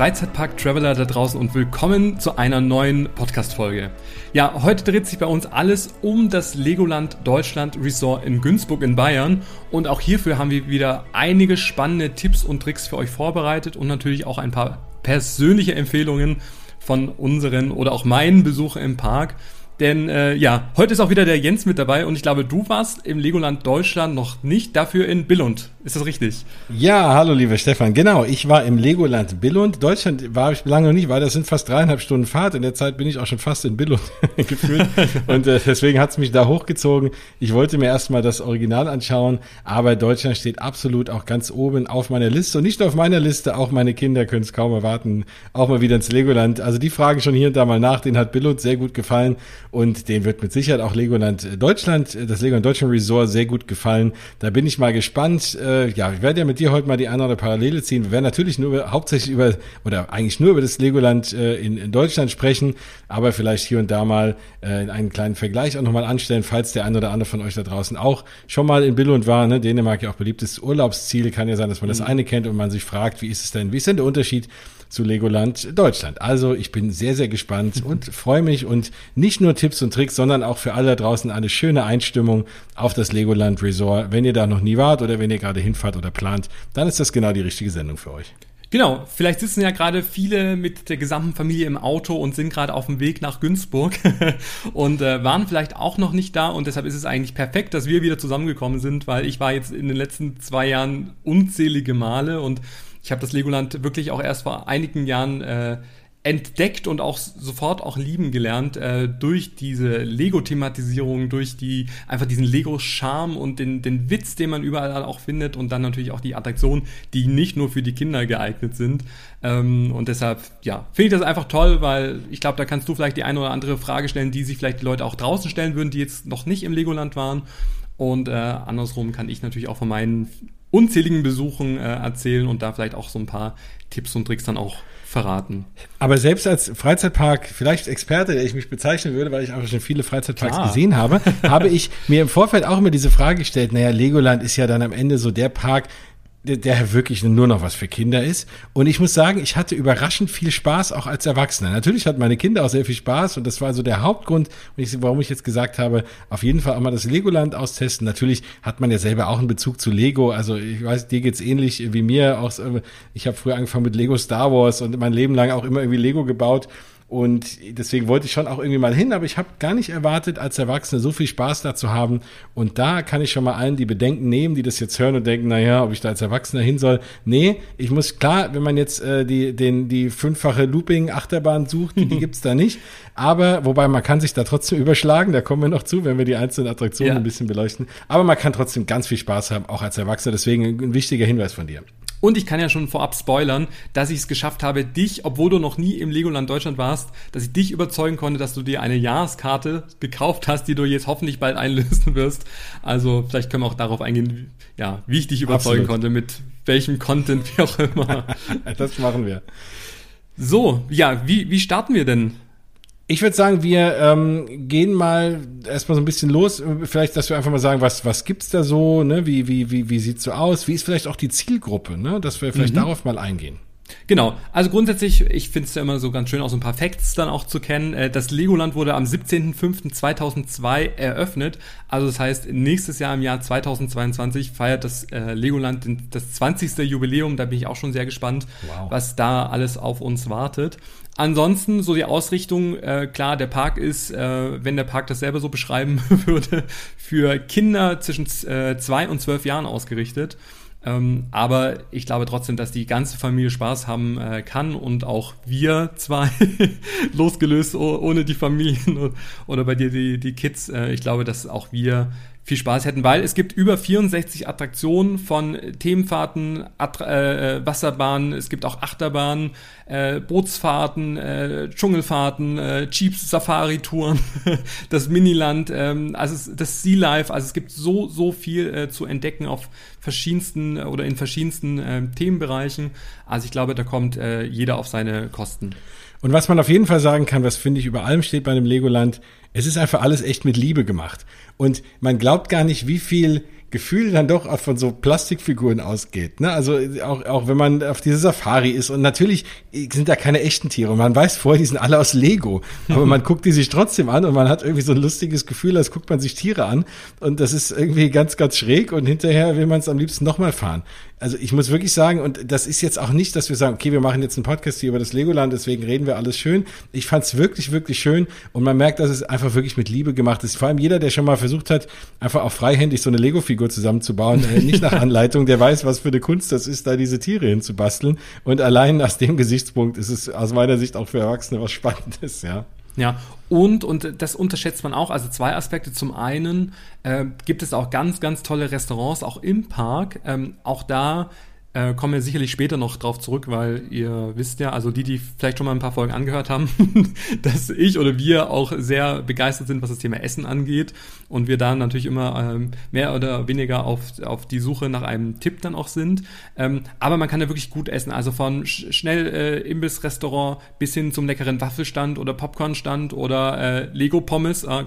Freizeitpark-Traveler da draußen und willkommen zu einer neuen Podcast-Folge. Ja, heute dreht sich bei uns alles um das Legoland Deutschland Resort in Günzburg in Bayern und auch hierfür haben wir wieder einige spannende Tipps und Tricks für euch vorbereitet und natürlich auch ein paar persönliche Empfehlungen von unseren oder auch meinen Besuchen im Park. Denn äh, ja, heute ist auch wieder der Jens mit dabei und ich glaube, du warst im Legoland Deutschland noch nicht, dafür in Billund. Ist das richtig? Ja, hallo lieber Stefan. Genau, ich war im Legoland Billund. Deutschland war ich lange noch nicht, weil das sind fast dreieinhalb Stunden Fahrt. In der Zeit bin ich auch schon fast in Billund gefühlt. und äh, deswegen hat's mich da hochgezogen. Ich wollte mir erstmal das Original anschauen, aber Deutschland steht absolut auch ganz oben auf meiner Liste. Und nicht nur auf meiner Liste, auch meine Kinder können es kaum erwarten, auch mal wieder ins Legoland. Also die fragen schon hier und da mal nach, den hat Billund sehr gut gefallen und den wird mit Sicherheit auch Legoland Deutschland, das Legoland Deutschland Resort sehr gut gefallen. Da bin ich mal gespannt. Äh, ja, ich werde ja mit dir heute mal die eine oder Parallele ziehen. Wir werden natürlich nur über, hauptsächlich über oder eigentlich nur über das Legoland äh, in, in Deutschland sprechen, aber vielleicht hier und da mal äh, einen kleinen Vergleich auch nochmal anstellen, falls der eine oder andere von euch da draußen auch schon mal in Billund war. Ne? Dänemark ja auch beliebtes Urlaubsziel. Kann ja sein, dass man das mhm. eine kennt und man sich fragt, wie ist es denn, wie ist denn der Unterschied zu Legoland Deutschland. Also ich bin sehr, sehr gespannt und freue mich und nicht nur Tipps und Tricks, sondern auch für alle da draußen eine schöne Einstimmung auf das Legoland Resort. Wenn ihr da noch nie wart oder wenn ihr gerade hinfahrt oder plant, dann ist das genau die richtige Sendung für euch. Genau, vielleicht sitzen ja gerade viele mit der gesamten Familie im Auto und sind gerade auf dem Weg nach Günzburg und äh, waren vielleicht auch noch nicht da und deshalb ist es eigentlich perfekt, dass wir wieder zusammengekommen sind, weil ich war jetzt in den letzten zwei Jahren unzählige Male und ich habe das Legoland wirklich auch erst vor einigen Jahren äh, entdeckt und auch sofort auch lieben gelernt äh, durch diese Lego-Thematisierung, durch die einfach diesen Lego-Charme und den, den Witz, den man überall auch findet und dann natürlich auch die Attraktionen, die nicht nur für die Kinder geeignet sind. Ähm, und deshalb, ja, finde ich das einfach toll, weil ich glaube, da kannst du vielleicht die eine oder andere Frage stellen, die sich vielleicht die Leute auch draußen stellen würden, die jetzt noch nicht im Legoland waren. Und äh, andersrum kann ich natürlich auch von meinen unzähligen Besuchen äh, erzählen und da vielleicht auch so ein paar Tipps und Tricks dann auch verraten. Aber selbst als Freizeitpark, vielleicht Experte, der ich mich bezeichnen würde, weil ich auch schon viele Freizeitparks Klar. gesehen habe, habe ich mir im Vorfeld auch immer diese Frage gestellt, naja, Legoland ist ja dann am Ende so der Park, der, der wirklich nur noch was für Kinder ist. Und ich muss sagen, ich hatte überraschend viel Spaß auch als Erwachsener. Natürlich hatten meine Kinder auch sehr viel Spaß und das war so der Hauptgrund, warum ich jetzt gesagt habe, auf jeden Fall auch mal das Legoland austesten. Natürlich hat man ja selber auch einen Bezug zu Lego. Also ich weiß, dir geht's ähnlich wie mir. Auch, ich habe früher angefangen mit Lego Star Wars und mein Leben lang auch immer irgendwie Lego gebaut. Und deswegen wollte ich schon auch irgendwie mal hin, aber ich habe gar nicht erwartet, als Erwachsene so viel Spaß da zu haben. Und da kann ich schon mal allen die Bedenken nehmen, die das jetzt hören und denken, naja, ob ich da als Erwachsener hin soll. Nee, ich muss klar, wenn man jetzt äh, die, den, die fünffache Looping-Achterbahn sucht, die gibt's da nicht. Aber, wobei man kann sich da trotzdem überschlagen, da kommen wir noch zu, wenn wir die einzelnen Attraktionen ja. ein bisschen beleuchten. Aber man kann trotzdem ganz viel Spaß haben, auch als Erwachsener. Deswegen ein wichtiger Hinweis von dir. Und ich kann ja schon vorab spoilern, dass ich es geschafft habe, dich, obwohl du noch nie im Legoland Deutschland warst, dass ich dich überzeugen konnte, dass du dir eine Jahreskarte gekauft hast, die du jetzt hoffentlich bald einlösen wirst. Also vielleicht können wir auch darauf eingehen, ja, wie ich dich überzeugen Absolut. konnte, mit welchem Content, wie auch immer. das machen wir. So, ja, wie, wie starten wir denn? Ich würde sagen, wir ähm, gehen mal erstmal so ein bisschen los. Vielleicht, dass wir einfach mal sagen, was, was gibt's da so, ne? Wie, wie, wie, wie sieht's so aus? Wie ist vielleicht auch die Zielgruppe, ne? Dass wir vielleicht mhm. darauf mal eingehen. Genau, also grundsätzlich, ich finde es ja immer so ganz schön, auch so ein paar Facts dann auch zu kennen. Äh, das Legoland wurde am 17.05.2002 eröffnet. Also das heißt, nächstes Jahr im Jahr 2022 feiert das äh, Legoland das 20. Jubiläum. Da bin ich auch schon sehr gespannt, wow. was da alles auf uns wartet. Ansonsten so die Ausrichtung, äh, klar, der Park ist, äh, wenn der Park das selber so beschreiben würde, für Kinder zwischen äh, zwei und zwölf Jahren ausgerichtet. Ähm, aber ich glaube trotzdem, dass die ganze Familie Spaß haben äh, kann und auch wir zwei losgelöst ohne die Familien oder bei dir die, die Kids. Äh, ich glaube, dass auch wir viel Spaß hätten, weil es gibt über 64 Attraktionen von Themenfahrten, Attra äh, Wasserbahnen, es gibt auch Achterbahnen, äh, Bootsfahrten, äh, Dschungelfahrten, äh, Jeeps, Safari-Touren, das Miniland, ähm, also das Sea Life, also es gibt so, so viel äh, zu entdecken auf verschiedensten äh, oder in verschiedensten äh, Themenbereichen. Also ich glaube, da kommt äh, jeder auf seine Kosten. Und was man auf jeden Fall sagen kann, was finde ich über allem steht bei dem Legoland, es ist einfach alles echt mit Liebe gemacht. Und man glaubt gar nicht, wie viel Gefühl dann doch von so Plastikfiguren ausgeht. Ne? Also auch, auch wenn man auf diese Safari ist und natürlich sind da keine echten Tiere. Und man weiß vorher, die sind alle aus Lego. Aber man guckt die sich trotzdem an und man hat irgendwie so ein lustiges Gefühl, als guckt man sich Tiere an. Und das ist irgendwie ganz, ganz schräg und hinterher will man es am liebsten nochmal fahren also ich muss wirklich sagen, und das ist jetzt auch nicht, dass wir sagen, okay, wir machen jetzt einen Podcast hier über das Legoland, deswegen reden wir alles schön. Ich fand es wirklich, wirklich schön und man merkt, dass es einfach wirklich mit Liebe gemacht ist. Vor allem jeder, der schon mal versucht hat, einfach auch freihändig so eine Lego-Figur zusammenzubauen, äh, nicht nach Anleitung, der weiß, was für eine Kunst das ist, da diese Tiere hinzubasteln. Und allein aus dem Gesichtspunkt ist es aus meiner Sicht auch für Erwachsene was Spannendes, ja. Ja, und, und das unterschätzt man auch, also zwei Aspekte. Zum einen äh, gibt es auch ganz, ganz tolle Restaurants, auch im Park. Ähm, auch da äh, kommen wir sicherlich später noch drauf zurück, weil ihr wisst ja, also die, die vielleicht schon mal ein paar Folgen angehört haben, dass ich oder wir auch sehr begeistert sind, was das Thema Essen angeht und wir da natürlich immer ähm, mehr oder weniger auf, auf die Suche nach einem Tipp dann auch sind. Ähm, aber man kann ja wirklich gut essen, also von sch schnell äh, Imbiss-Restaurant bis hin zum leckeren Waffelstand oder Popcornstand oder äh, Lego-Pommes. Äh,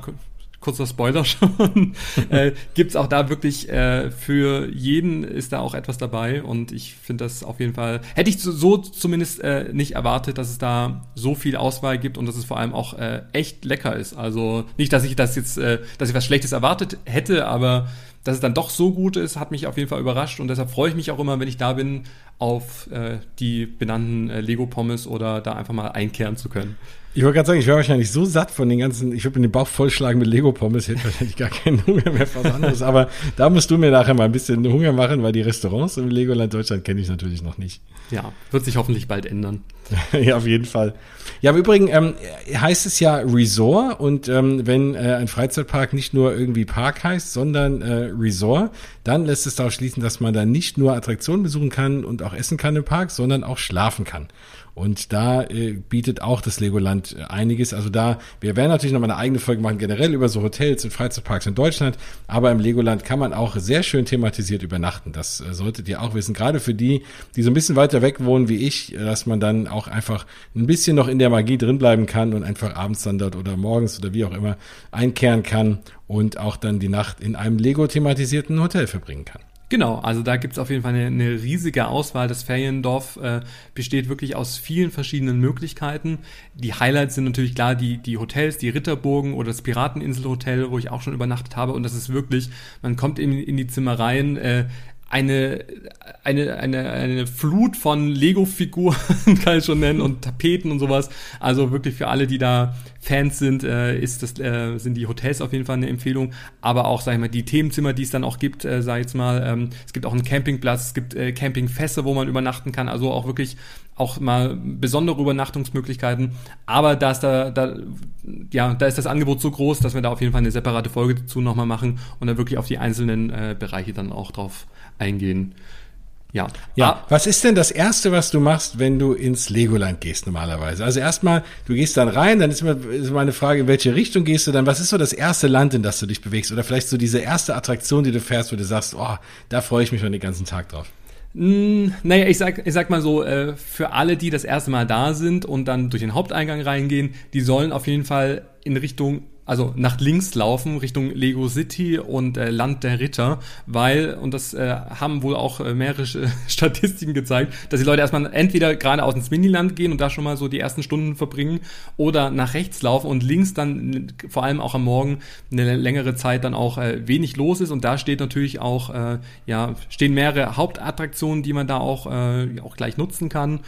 kurzer Spoiler schon, äh, gibt auch da wirklich äh, für jeden ist da auch etwas dabei und ich finde das auf jeden Fall, hätte ich so zumindest äh, nicht erwartet, dass es da so viel Auswahl gibt und dass es vor allem auch äh, echt lecker ist. Also nicht, dass ich das jetzt, äh, dass ich was Schlechtes erwartet hätte, aber dass es dann doch so gut ist, hat mich auf jeden Fall überrascht und deshalb freue ich mich auch immer, wenn ich da bin, auf äh, die benannten äh, Lego-Pommes oder da einfach mal einkehren zu können. Ich wollte gerade sagen, ich wäre wahrscheinlich so satt von den ganzen, ich würde mir den Bauch vollschlagen mit Lego-Pommes, hätte wahrscheinlich gar keinen Hunger mehr für was anderes. Aber da musst du mir nachher mal ein bisschen Hunger machen, weil die Restaurants im Legoland Deutschland kenne ich natürlich noch nicht. Ja, wird sich hoffentlich bald ändern. ja, auf jeden Fall. Ja, im Übrigen ähm, heißt es ja Resort und ähm, wenn äh, ein Freizeitpark nicht nur irgendwie Park heißt, sondern äh, Resort, dann lässt es darauf schließen, dass man da nicht nur Attraktionen besuchen kann und auch essen kann im Park, sondern auch schlafen kann. Und da äh, bietet auch das Legoland äh, einiges. Also da, wir werden natürlich noch mal eine eigene Folge machen, generell über so Hotels und Freizeitparks in Deutschland. Aber im Legoland kann man auch sehr schön thematisiert übernachten. Das äh, solltet ihr auch wissen. Gerade für die, die so ein bisschen weiter weg wohnen wie ich, äh, dass man dann auch einfach ein bisschen noch in der Magie drinbleiben kann und einfach abends dann dort oder morgens oder wie auch immer einkehren kann und auch dann die Nacht in einem Lego-thematisierten Hotel verbringen kann. Genau, also da gibt's auf jeden Fall eine, eine riesige Auswahl. Das Feriendorf äh, besteht wirklich aus vielen verschiedenen Möglichkeiten. Die Highlights sind natürlich klar die, die Hotels, die Ritterburgen oder das Pirateninselhotel, wo ich auch schon übernachtet habe. Und das ist wirklich, man kommt in, in die Zimmer rein, äh, eine, eine, eine, eine Flut von Lego-Figuren, kann ich schon nennen, und Tapeten und sowas. Also wirklich für alle, die da Fans sind, äh, ist das, äh, sind die Hotels auf jeden Fall eine Empfehlung. Aber auch, sag ich mal, die Themenzimmer, die es dann auch gibt, äh, sag ich jetzt mal, ähm, es gibt auch einen Campingplatz, es gibt äh, Campingfässer, wo man übernachten kann. Also auch wirklich auch mal besondere Übernachtungsmöglichkeiten. Aber da ist da, da, ja, da ist das Angebot so groß, dass wir da auf jeden Fall eine separate Folge dazu nochmal machen und dann wirklich auf die einzelnen äh, Bereiche dann auch drauf eingehen. Ja. Ja. Ah. Was ist denn das erste, was du machst, wenn du ins Legoland gehst normalerweise? Also erstmal, du gehst dann rein, dann ist immer ist meine Frage, in welche Richtung gehst du dann? Was ist so das erste Land, in das du dich bewegst? Oder vielleicht so diese erste Attraktion, die du fährst, wo du sagst, oh, da freue ich mich schon den ganzen Tag drauf. Hm, naja, ich sag, ich sag mal so, äh, für alle, die das erste Mal da sind und dann durch den Haupteingang reingehen, die sollen auf jeden Fall in Richtung also nach links laufen Richtung Lego City und äh, Land der Ritter, weil, und das äh, haben wohl auch äh, mehrere Statistiken gezeigt, dass die Leute erstmal entweder geradeaus ins Miniland gehen und da schon mal so die ersten Stunden verbringen oder nach rechts laufen und links dann vor allem auch am Morgen eine längere Zeit dann auch äh, wenig los ist. Und da steht natürlich auch, äh, ja, stehen mehrere Hauptattraktionen, die man da auch, äh, auch gleich nutzen kann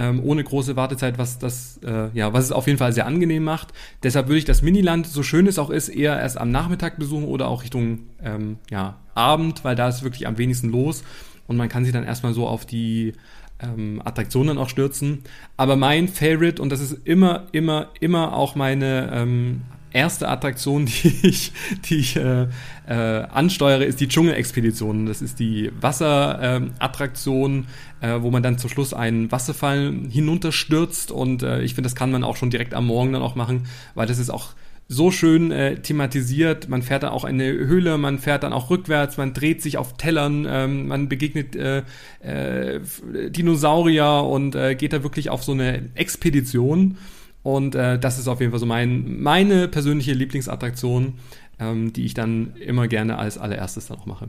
ähm, ohne große Wartezeit, was das, äh, ja, was es auf jeden Fall sehr angenehm macht. Deshalb würde ich das Miniland, so schön es auch ist, eher erst am Nachmittag besuchen oder auch Richtung ähm, ja, Abend, weil da ist wirklich am wenigsten los und man kann sich dann erstmal so auf die ähm, Attraktionen auch stürzen. Aber mein Favorite, und das ist immer, immer, immer auch meine ähm, erste Attraktion, die ich, die ich äh, äh, ansteuere, ist die Dschungelexpedition. Das ist die Wasserattraktion, äh, äh, wo man dann zum Schluss einen Wasserfall hinunterstürzt. Und äh, ich finde, das kann man auch schon direkt am Morgen dann auch machen, weil das ist auch so schön äh, thematisiert. Man fährt dann auch in eine Höhle, man fährt dann auch rückwärts, man dreht sich auf Tellern, ähm, man begegnet äh, äh, Dinosaurier und äh, geht da wirklich auf so eine Expedition. Und äh, das ist auf jeden Fall so mein, meine persönliche Lieblingsattraktion, ähm, die ich dann immer gerne als allererstes dann auch mache.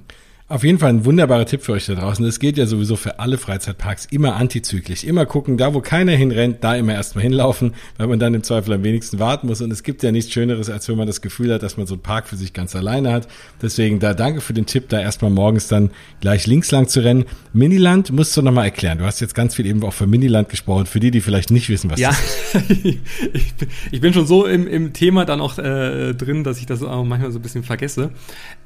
Auf jeden Fall ein wunderbarer Tipp für euch da draußen. Das geht ja sowieso für alle Freizeitparks immer antizyklisch. Immer gucken, da wo keiner hinrennt, da immer erstmal hinlaufen, weil man dann im Zweifel am wenigsten warten muss. Und es gibt ja nichts Schöneres, als wenn man das Gefühl hat, dass man so einen Park für sich ganz alleine hat. Deswegen da danke für den Tipp, da erstmal morgens dann gleich links lang zu rennen. Miniland musst du nochmal erklären. Du hast jetzt ganz viel eben auch für Miniland gesprochen, für die, die vielleicht nicht wissen, was ja, das ist. ich, bin, ich bin schon so im, im Thema dann auch äh, drin, dass ich das auch manchmal so ein bisschen vergesse.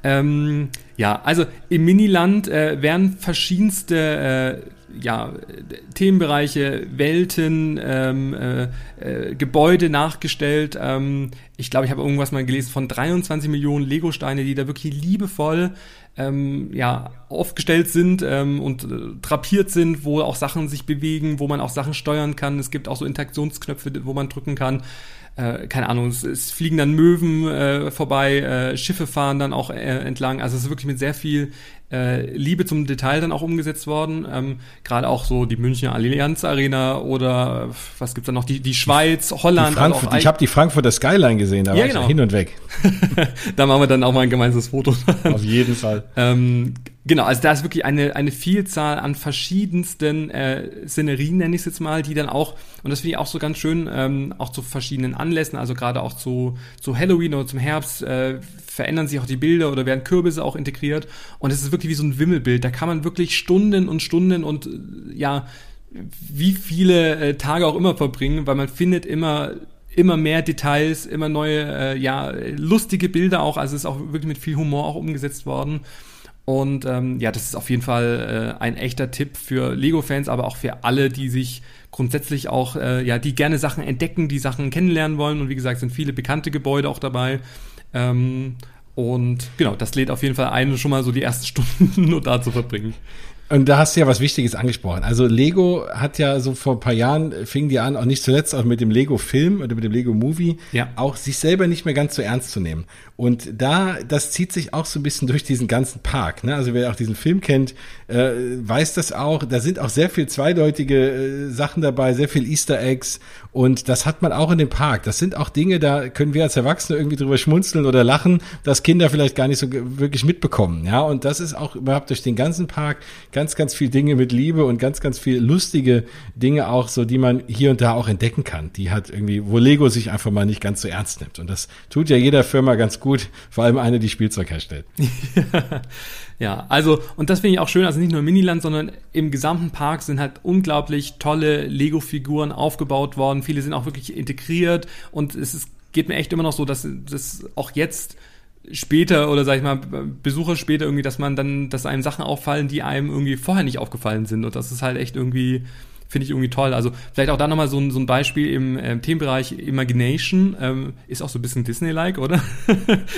Ähm, ja, also im Miniland äh, werden verschiedenste äh, ja, Themenbereiche, Welten, ähm, äh, äh, Gebäude nachgestellt. Ähm, ich glaube, ich habe irgendwas mal gelesen von 23 Millionen Lego-Steine, die da wirklich liebevoll ähm, ja, aufgestellt sind ähm, und äh, trapiert sind, wo auch Sachen sich bewegen, wo man auch Sachen steuern kann. Es gibt auch so Interaktionsknöpfe, wo man drücken kann äh, keine Ahnung, es, es fliegen dann Möwen äh, vorbei, äh, Schiffe fahren dann auch äh, entlang. Also es ist wirklich mit sehr viel äh, Liebe zum Detail dann auch umgesetzt worden. Ähm, Gerade auch so die Münchner Allianz Arena oder was gibt's da noch? Die, die Schweiz, Holland. Die Frankfurt, also ich habe die Frankfurter Skyline gesehen, da ja, war genau. ich hin und weg. da machen wir dann auch mal ein gemeinsames Foto. Auf jeden Fall. ähm, Genau, also da ist wirklich eine, eine Vielzahl an verschiedensten äh, Szenerien, nenne ich es jetzt mal, die dann auch, und das finde ich auch so ganz schön, ähm, auch zu verschiedenen Anlässen, also gerade auch zu, zu Halloween oder zum Herbst, äh, verändern sich auch die Bilder oder werden Kürbisse auch integriert. Und es ist wirklich wie so ein Wimmelbild. Da kann man wirklich Stunden und Stunden und äh, ja, wie viele äh, Tage auch immer verbringen, weil man findet immer immer mehr Details, immer neue, äh, ja, lustige Bilder auch. Also es ist auch wirklich mit viel Humor auch umgesetzt worden. Und ähm, ja, das ist auf jeden Fall äh, ein echter Tipp für Lego-Fans, aber auch für alle, die sich grundsätzlich auch, äh, ja, die gerne Sachen entdecken, die Sachen kennenlernen wollen. Und wie gesagt, sind viele bekannte Gebäude auch dabei. Ähm, und genau, das lädt auf jeden Fall ein, schon mal so die ersten Stunden nur da zu verbringen. Und da hast du ja was Wichtiges angesprochen. Also Lego hat ja so vor ein paar Jahren, fing die an, auch nicht zuletzt auch mit dem Lego-Film oder mit dem Lego-Movie, ja. auch sich selber nicht mehr ganz so ernst zu nehmen. Und da, das zieht sich auch so ein bisschen durch diesen ganzen Park. Ne? Also wer auch diesen Film kennt, äh, weiß das auch. Da sind auch sehr viel zweideutige äh, Sachen dabei, sehr viel Easter Eggs. Und das hat man auch in dem Park. Das sind auch Dinge, da können wir als Erwachsene irgendwie drüber schmunzeln oder lachen, dass Kinder vielleicht gar nicht so wirklich mitbekommen. Ja, und das ist auch überhaupt durch den ganzen Park ganz, ganz viel Dinge mit Liebe und ganz, ganz viel lustige Dinge auch so, die man hier und da auch entdecken kann. Die hat irgendwie, wo Lego sich einfach mal nicht ganz so ernst nimmt. Und das tut ja jeder Firma ganz gut gut, vor allem eine, die Spielzeug herstellt. ja, also, und das finde ich auch schön, also nicht nur im Miniland, sondern im gesamten Park sind halt unglaublich tolle Lego-Figuren aufgebaut worden. Viele sind auch wirklich integriert und es ist, geht mir echt immer noch so, dass das auch jetzt später oder sag ich mal Besucher später irgendwie, dass man dann, dass einem Sachen auffallen, die einem irgendwie vorher nicht aufgefallen sind und das ist halt echt irgendwie finde ich irgendwie toll. Also vielleicht auch da nochmal so ein, so ein Beispiel im äh, Themenbereich Imagination. Ähm, ist auch so ein bisschen Disney-like, oder?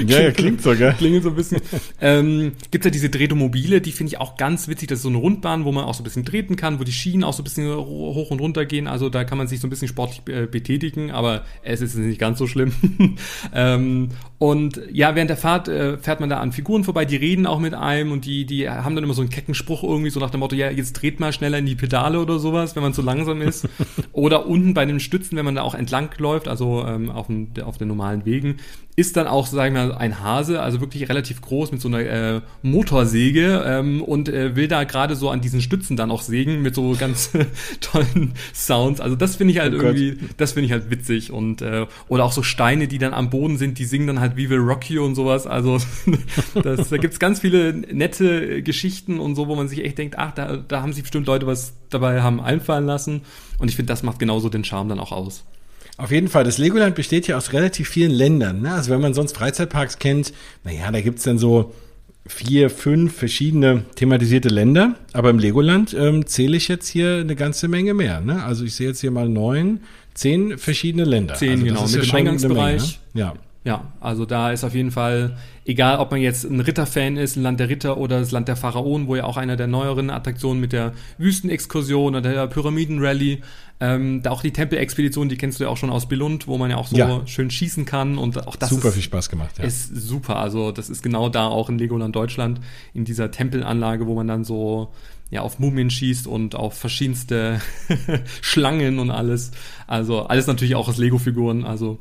Ja, ja, klingt so, gell? Klingt so ein bisschen. ähm, Gibt ja diese Drehtomobile, die finde ich auch ganz witzig. Das ist so eine Rundbahn, wo man auch so ein bisschen treten kann, wo die Schienen auch so ein bisschen hoch und runter gehen. Also da kann man sich so ein bisschen sportlich äh, betätigen, aber es ist nicht ganz so schlimm. ähm, und ja, während der Fahrt äh, fährt man da an Figuren vorbei, die reden auch mit einem und die, die haben dann immer so einen kecken Spruch irgendwie, so nach dem Motto, ja, jetzt dreht mal schneller in die Pedale oder sowas, wenn man zu langsam ist. oder unten bei den Stützen, wenn man da auch entlang läuft, also ähm, auf, dem, auf den normalen Wegen, ist dann auch, sagen wir mal, ein Hase, also wirklich relativ groß mit so einer äh, Motorsäge ähm, und äh, will da gerade so an diesen Stützen dann auch sägen mit so ganz tollen Sounds. Also das finde ich halt oh irgendwie, Gott. das finde ich halt witzig und äh, oder auch so Steine, die dann am Boden sind, die singen dann halt wie will Rock You und sowas. Also das, da gibt's ganz viele nette Geschichten und so, wo man sich echt denkt, ach, da, da haben sich bestimmt Leute was dabei haben einfallen lassen. Und ich finde, das macht genauso den Charme dann auch aus. Auf jeden Fall. Das Legoland besteht ja aus relativ vielen Ländern. Ne? Also wenn man sonst Freizeitparks kennt, naja, da gibt's dann so vier, fünf verschiedene thematisierte Länder. Aber im Legoland ähm, zähle ich jetzt hier eine ganze Menge mehr. Ne? Also ich sehe jetzt hier mal neun, zehn verschiedene Länder. Zehn, also genau, mit ja dem Eingangsbereich. Menge, ne? Ja. Ja, also da ist auf jeden Fall, egal ob man jetzt ein Ritterfan ist, ein Land der Ritter oder das Land der Pharaonen, wo ja auch einer der neueren Attraktionen mit der Wüstenexkursion oder der Pyramidenrallye, ähm, da auch die Tempelexpedition, die kennst du ja auch schon aus Billund, wo man ja auch so ja. schön schießen kann und auch das super ist, viel Spaß gemacht. Ja. Ist super, also das ist genau da auch in Legoland Deutschland in dieser Tempelanlage, wo man dann so ja auf Mumien schießt und auf verschiedenste Schlangen und alles. Also alles natürlich auch aus Lego-Figuren. Also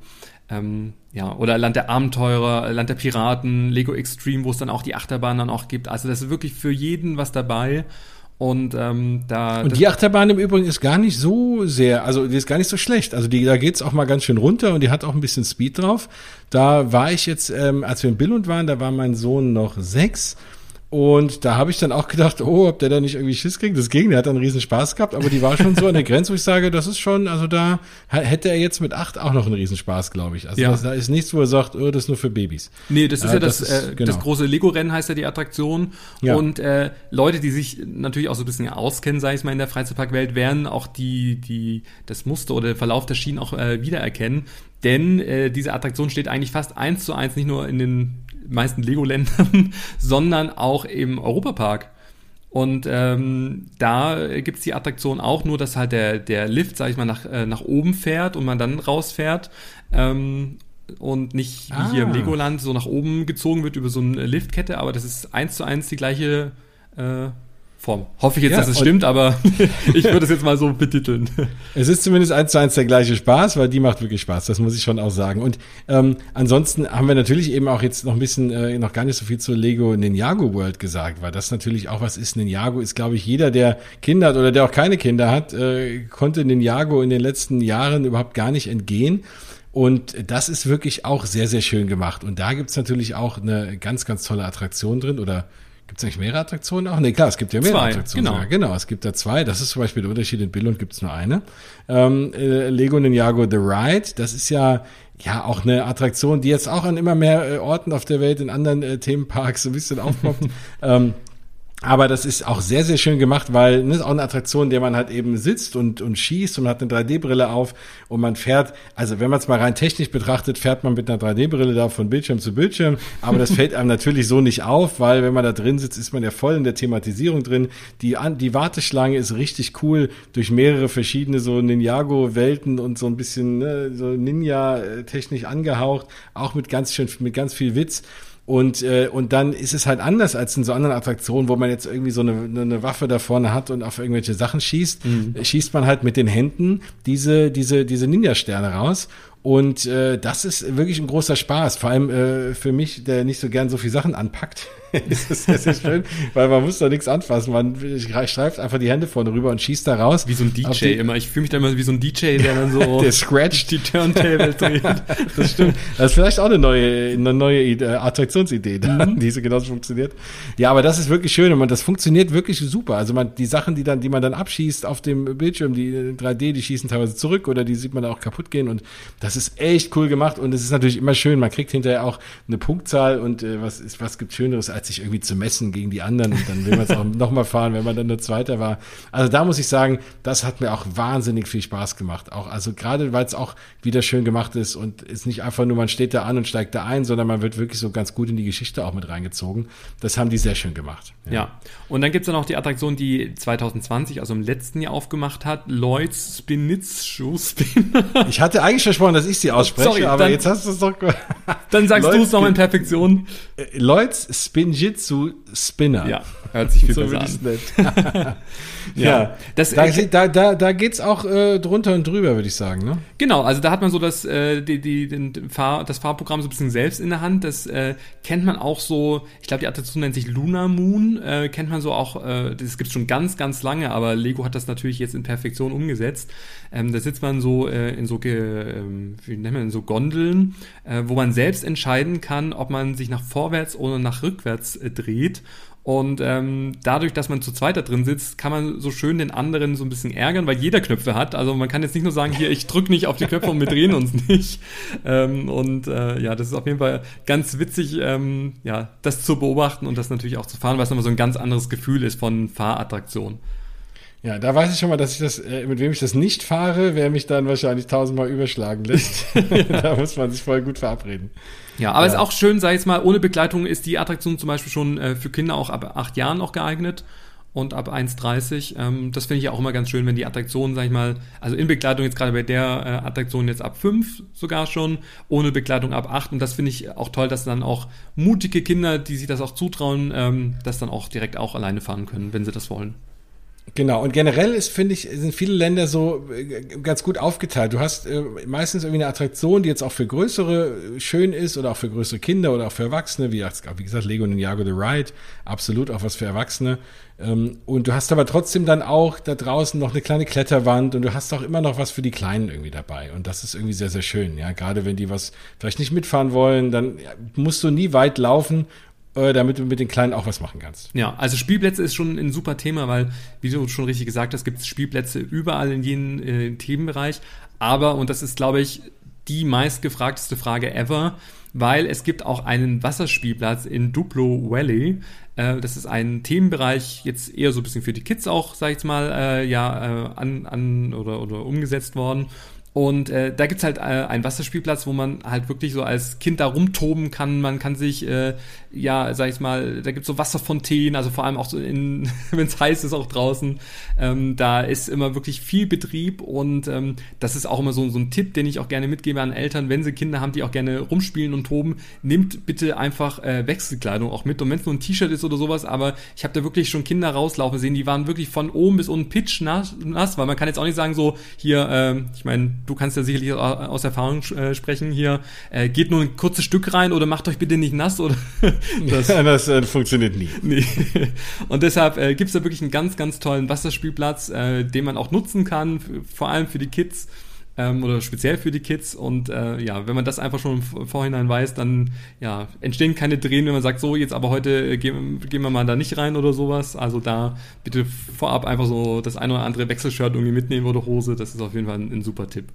ähm, ja, oder Land der Abenteurer, Land der Piraten, Lego Extreme, wo es dann auch die Achterbahn dann auch gibt. Also das ist wirklich für jeden was dabei. Und ähm, da. Und die Achterbahn im Übrigen ist gar nicht so sehr, also die ist gar nicht so schlecht. Also die, da geht's auch mal ganz schön runter und die hat auch ein bisschen Speed drauf. Da war ich jetzt, ähm, als wir in Billund waren, da war mein Sohn noch sechs. Und da habe ich dann auch gedacht, oh, ob der da nicht irgendwie Schiss kriegt. Das ging, der hat dann riesen Spaß gehabt, aber die war schon so an der Grenze, wo ich sage, das ist schon, also da hätte er jetzt mit acht auch noch einen riesen Spaß, glaube ich. Also ja. das, da ist nichts, wo er sagt, oh, das ist nur für Babys. Nee, das ist äh, ja das, das, ist, äh, genau. das große Lego-Rennen heißt ja die Attraktion. Ja. Und äh, Leute, die sich natürlich auch so ein bisschen auskennen, sage ich mal, in der Freizeitparkwelt, werden auch die, die, das Muster oder den Verlauf der Schienen auch äh, wiedererkennen. Denn äh, diese Attraktion steht eigentlich fast eins zu eins, nicht nur in den meisten Lego-Ländern, sondern auch im Europapark. Und ähm, da gibt's die Attraktion auch, nur dass halt der, der Lift, sag ich mal, nach, äh, nach oben fährt und man dann rausfährt. Ähm, und nicht ah. wie hier im ah. Legoland so nach oben gezogen wird über so eine Liftkette, aber das ist eins zu eins die gleiche äh, Form. Hoffe ich jetzt, ja, dass es stimmt, aber ich würde es jetzt mal so betiteln. Es ist zumindest eins zu eins der gleiche Spaß, weil die macht wirklich Spaß, das muss ich schon auch sagen. Und ähm, ansonsten haben wir natürlich eben auch jetzt noch ein bisschen, äh, noch gar nicht so viel zu Lego Ninjago World gesagt, weil das natürlich auch was ist. Ninjago ist, glaube ich, jeder, der Kinder hat oder der auch keine Kinder hat, äh, konnte Ninjago in den letzten Jahren überhaupt gar nicht entgehen. Und das ist wirklich auch sehr, sehr schön gemacht. Und da gibt's natürlich auch eine ganz, ganz tolle Attraktion drin oder Gibt es eigentlich mehrere Attraktionen auch? Nee, klar, es gibt ja mehrere zwei, Attraktionen. Genau. Ja, genau, es gibt da zwei. Das ist zum Beispiel der Unterschied. In Billund gibt es nur eine. Ähm, äh, Lego Ninjago The Ride, das ist ja ja auch eine Attraktion, die jetzt auch an immer mehr äh, Orten auf der Welt in anderen äh, Themenparks so ein bisschen aufpoppt. ähm, aber das ist auch sehr, sehr schön gemacht, weil ne, ist auch eine Attraktion, in der man halt eben sitzt und, und schießt und hat eine 3D-Brille auf und man fährt, also wenn man es mal rein technisch betrachtet, fährt man mit einer 3D-Brille da von Bildschirm zu Bildschirm, aber das fällt einem natürlich so nicht auf, weil wenn man da drin sitzt, ist man ja voll in der Thematisierung drin. Die, die Warteschlange ist richtig cool durch mehrere verschiedene so Ninjago-Welten und so ein bisschen ne, so Ninja-technisch angehaucht, auch mit ganz schön, mit ganz viel Witz. Und, äh, und dann ist es halt anders als in so anderen Attraktionen, wo man jetzt irgendwie so eine, eine Waffe da vorne hat und auf irgendwelche Sachen schießt. Mhm. Schießt man halt mit den Händen diese, diese, diese Ninja-Sterne raus. Und äh, das ist wirklich ein großer Spaß, vor allem äh, für mich, der nicht so gern so viel Sachen anpackt. das ist sehr, sehr schön, weil man muss da nichts anfassen. Man streift einfach die Hände vorne rüber und schießt da raus. Wie so ein DJ immer. Ich fühle mich da immer wie so ein DJ, der dann so der scratcht die Turntable dreht. das stimmt. Das ist vielleicht auch eine neue, eine neue äh, Attraktionsidee, mhm. die so genauso funktioniert. Ja, aber das ist wirklich schön und man, das funktioniert wirklich super. Also man, die Sachen, die dann, die man dann abschießt auf dem Bildschirm, die 3D, die schießen teilweise zurück oder die sieht man auch kaputt gehen und das das ist echt cool gemacht und es ist natürlich immer schön. Man kriegt hinterher auch eine Punktzahl und äh, was ist, was gibt Schöneres, als sich irgendwie zu messen gegen die anderen und dann will man es auch nochmal fahren, wenn man dann nur Zweiter war. Also da muss ich sagen, das hat mir auch wahnsinnig viel Spaß gemacht. Auch, also gerade weil es auch wieder schön gemacht ist und ist nicht einfach nur, man steht da an und steigt da ein, sondern man wird wirklich so ganz gut in die Geschichte auch mit reingezogen. Das haben die sehr schön gemacht. Ja. ja. Und dann gibt's dann auch die Attraktion, die 2020, also im letzten Jahr aufgemacht hat, Lloyds Spinitz Show Spin. ich hatte eigentlich versprochen, dass ich sie ausspreche, Sorry, aber dann, jetzt hast du es doch. dann sagst du es nochmal in Perfektion. Lloyds Spinjitzu Spinner. Ja, hört sich viel so besser an. ja, das, da, äh, da, da, da geht's auch äh, drunter und drüber, würde ich sagen. Ne? Genau, also da hat man so das, äh, die, die, den Fahr, das Fahrprogramm so ein bisschen selbst in der Hand. Das äh, kennt man auch so, ich glaube, die Attraktion nennt sich Luna Moon, äh, kennt man so auch, äh, das gibt's schon ganz, ganz lange, aber Lego hat das natürlich jetzt in Perfektion umgesetzt. Ähm, da sitzt man so äh, in so, äh, wie nennt man, so Gondeln, äh, wo man selbst entscheiden kann, ob man sich nach vorwärts oder nach rückwärts äh, dreht. Und ähm, dadurch, dass man zu zweit da drin sitzt, kann man so schön den anderen so ein bisschen ärgern, weil jeder Knöpfe hat. Also man kann jetzt nicht nur sagen, hier, ich drück nicht auf die Knöpfe und wir drehen uns nicht. Ähm, und äh, ja, das ist auf jeden Fall ganz witzig, ähm, ja, das zu beobachten und das natürlich auch zu fahren, weil es nochmal so ein ganz anderes Gefühl ist von Fahrattraktion. Ja, da weiß ich schon mal, dass ich das, äh, mit wem ich das nicht fahre, wer mich dann wahrscheinlich tausendmal überschlagen lässt. da muss man sich voll gut verabreden. Ja, aber ja. ist auch schön, sag ich jetzt mal, ohne Begleitung ist die Attraktion zum Beispiel schon äh, für Kinder auch ab acht Jahren auch geeignet und ab 1,30. Ähm, das finde ich ja auch immer ganz schön, wenn die Attraktion, sag ich mal, also in Begleitung jetzt gerade bei der äh, Attraktion jetzt ab 5 sogar schon, ohne Begleitung ab 8. Und das finde ich auch toll, dass dann auch mutige Kinder, die sich das auch zutrauen, ähm, das dann auch direkt auch alleine fahren können, wenn sie das wollen. Genau, und generell ist, finde ich, sind viele Länder so äh, ganz gut aufgeteilt. Du hast äh, meistens irgendwie eine Attraktion, die jetzt auch für größere schön ist oder auch für größere Kinder oder auch für Erwachsene, wie, wie gesagt, Lego Ninjago The Ride, absolut auch was für Erwachsene. Ähm, und du hast aber trotzdem dann auch da draußen noch eine kleine Kletterwand und du hast auch immer noch was für die Kleinen irgendwie dabei. Und das ist irgendwie sehr, sehr schön. Ja, gerade wenn die was vielleicht nicht mitfahren wollen, dann musst du nie weit laufen äh, damit du mit den Kleinen auch was machen kannst. Ja, also Spielplätze ist schon ein super Thema, weil, wie du schon richtig gesagt hast, gibt es Spielplätze überall in jedem äh, Themenbereich. Aber, und das ist, glaube ich, die meistgefragteste Frage ever, weil es gibt auch einen Wasserspielplatz in Duplo Valley. Äh, das ist ein Themenbereich, jetzt eher so ein bisschen für die Kids auch, sag ich mal, äh, ja, äh, an, an oder, oder umgesetzt worden. Und äh, da gibt's halt äh, einen Wasserspielplatz, wo man halt wirklich so als Kind da rumtoben kann. Man kann sich, äh, ja, sag ich mal, da gibt's so Wasserfontänen, also vor allem auch so in, wenn es heiß ist, auch draußen. Ähm, da ist immer wirklich viel Betrieb und ähm, das ist auch immer so, so ein Tipp, den ich auch gerne mitgebe an Eltern, wenn sie Kinder haben, die auch gerne rumspielen und toben, nimmt bitte einfach äh, Wechselkleidung auch mit. Und wenn es nur ein T-Shirt ist oder sowas, aber ich habe da wirklich schon Kinder rauslaufen sehen, die waren wirklich von oben bis unten pitch nass, nass weil man kann jetzt auch nicht sagen so, hier, äh, ich meine, du kannst ja sicherlich aus Erfahrung äh, sprechen hier, äh, geht nur ein kurzes Stück rein oder macht euch bitte nicht nass oder das, das äh, funktioniert nie. Nee. Und deshalb äh, gibt es da wirklich einen ganz, ganz tollen Wasserspielplatz, äh, den man auch nutzen kann, vor allem für die Kids ähm, oder speziell für die Kids. Und äh, ja, wenn man das einfach schon im Vorhinein weiß, dann ja, entstehen keine Drehen, wenn man sagt, so jetzt aber heute gehen, gehen wir mal da nicht rein oder sowas. Also da bitte vorab einfach so das eine oder andere Wechselshirt irgendwie mitnehmen oder Hose. Das ist auf jeden Fall ein, ein super Tipp.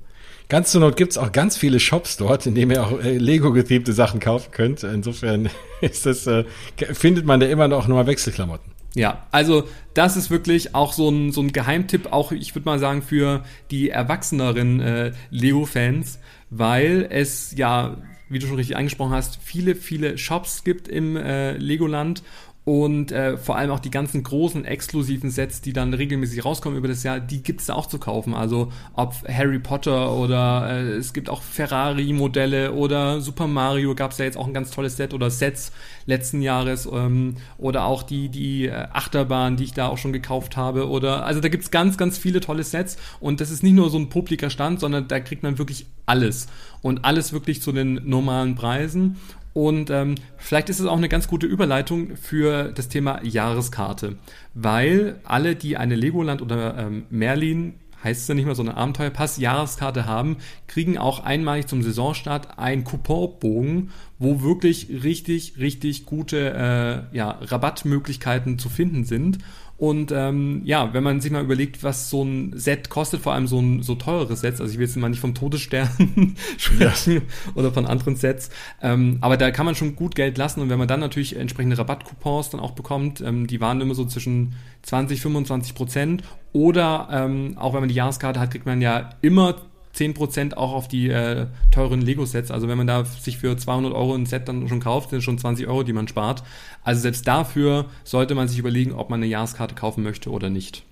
Ganz zur Not gibt's auch ganz viele Shops dort, in denen ihr auch äh, Lego-getriebene Sachen kaufen könnt. Insofern ist das, äh, findet man da immer noch nochmal Wechselklamotten. Ja, also das ist wirklich auch so ein, so ein Geheimtipp, auch ich würde mal sagen für die erwachseneren äh, Lego-Fans, weil es ja, wie du schon richtig angesprochen hast, viele, viele Shops gibt im äh, Legoland und äh, vor allem auch die ganzen großen exklusiven Sets, die dann regelmäßig rauskommen über das Jahr, die gibt es da auch zu kaufen. Also ob Harry Potter oder äh, es gibt auch Ferrari-Modelle oder Super Mario gab es ja jetzt auch ein ganz tolles Set oder Sets letzten Jahres ähm, oder auch die, die äh, Achterbahn, die ich da auch schon gekauft habe. Oder also da gibt es ganz, ganz viele tolle Sets und das ist nicht nur so ein publiker Stand, sondern da kriegt man wirklich alles. Und alles wirklich zu den normalen Preisen. Und ähm, vielleicht ist es auch eine ganz gute Überleitung für das Thema Jahreskarte, weil alle, die eine Legoland oder ähm, Merlin heißt es ja nicht mehr so eine Abenteuerpass, Jahreskarte haben, kriegen auch einmalig zum Saisonstart einen Couponbogen, wo wirklich richtig, richtig gute äh, ja, Rabattmöglichkeiten zu finden sind. Und ähm, ja, wenn man sich mal überlegt, was so ein Set kostet, vor allem so ein so teures Set, also ich will jetzt mal nicht vom Todesstern sprechen ja. oder von anderen Sets, ähm, aber da kann man schon gut Geld lassen und wenn man dann natürlich entsprechende Rabattcoupons dann auch bekommt, ähm, die waren immer so zwischen 20, 25 Prozent oder ähm, auch wenn man die Jahreskarte hat, kriegt man ja immer 10% auch auf die äh, teuren Lego-Sets. Also wenn man da sich für 200 Euro ein Set dann schon kauft, sind es schon 20 Euro, die man spart. Also selbst dafür sollte man sich überlegen, ob man eine Jahreskarte kaufen möchte oder nicht.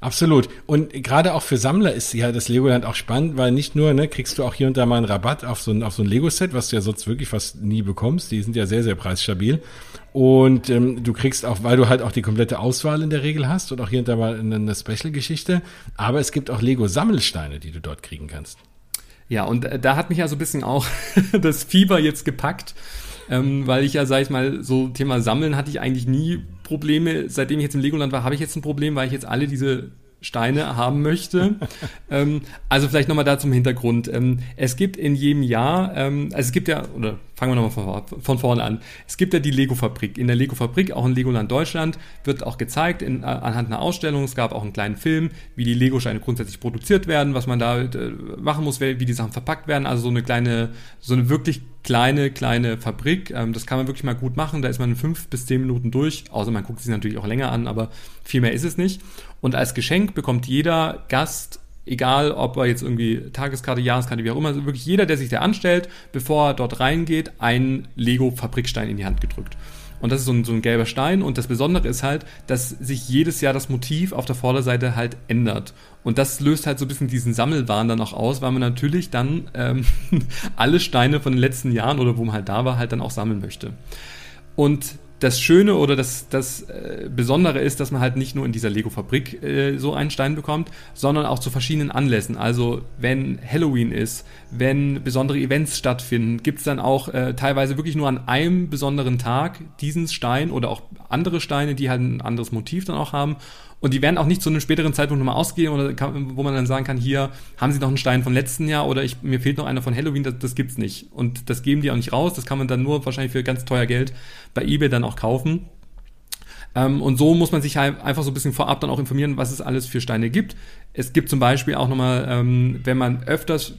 Absolut. Und gerade auch für Sammler ist ja das Legoland auch spannend, weil nicht nur, ne, kriegst du auch hier und da mal einen Rabatt auf so ein, auf so ein Lego-Set, was du ja sonst wirklich fast nie bekommst. Die sind ja sehr, sehr preisstabil. Und ähm, du kriegst auch, weil du halt auch die komplette Auswahl in der Regel hast und auch hier und da mal eine, Special-Geschichte. Aber es gibt auch Lego-Sammelsteine, die du dort kriegen kannst. Ja, und äh, da hat mich ja so ein bisschen auch das Fieber jetzt gepackt, ähm, weil ich ja, sag ich mal, so Thema Sammeln hatte ich eigentlich nie Probleme. Seitdem ich jetzt im Legoland war, habe ich jetzt ein Problem, weil ich jetzt alle diese Steine haben möchte. ähm, also vielleicht nochmal da zum Hintergrund. Ähm, es gibt in jedem Jahr, ähm, also es gibt ja, oder fangen wir nochmal von, von vorne an. Es gibt ja die Lego-Fabrik. In der Lego-Fabrik, auch in Legoland Deutschland, wird auch gezeigt in, äh, anhand einer Ausstellung. Es gab auch einen kleinen Film, wie die Lego-Steine grundsätzlich produziert werden, was man da äh, machen muss, wie die Sachen verpackt werden. Also so eine kleine, so eine wirklich kleine, kleine Fabrik. Ähm, das kann man wirklich mal gut machen. Da ist man in fünf bis zehn Minuten durch. Außer man guckt sich natürlich auch länger an, aber viel mehr ist es nicht. Und als Geschenk bekommt jeder Gast egal ob er jetzt irgendwie Tageskarte, Jahreskarte, wie auch immer, also wirklich jeder, der sich da anstellt, bevor er dort reingeht, einen Lego-Fabrikstein in die Hand gedrückt. Und das ist so ein, so ein gelber Stein. Und das Besondere ist halt, dass sich jedes Jahr das Motiv auf der Vorderseite halt ändert. Und das löst halt so ein bisschen diesen Sammelwahn dann auch aus, weil man natürlich dann ähm, alle Steine von den letzten Jahren oder wo man halt da war, halt dann auch sammeln möchte. Und das Schöne oder das, das äh, Besondere ist, dass man halt nicht nur in dieser Lego-Fabrik äh, so einen Stein bekommt, sondern auch zu verschiedenen Anlässen. Also wenn Halloween ist, wenn besondere Events stattfinden, gibt's dann auch äh, teilweise wirklich nur an einem besonderen Tag diesen Stein oder auch andere Steine, die halt ein anderes Motiv dann auch haben. Und die werden auch nicht zu einem späteren Zeitpunkt nochmal ausgehen, oder kann, wo man dann sagen kann, hier haben sie noch einen Stein von letzten Jahr oder ich, mir fehlt noch einer von Halloween, das, das gibt's nicht. Und das geben die auch nicht raus, das kann man dann nur wahrscheinlich für ganz teuer Geld bei eBay dann auch kaufen. Ähm, und so muss man sich halt einfach so ein bisschen vorab dann auch informieren, was es alles für Steine gibt. Es gibt zum Beispiel auch nochmal, ähm, wenn man öfters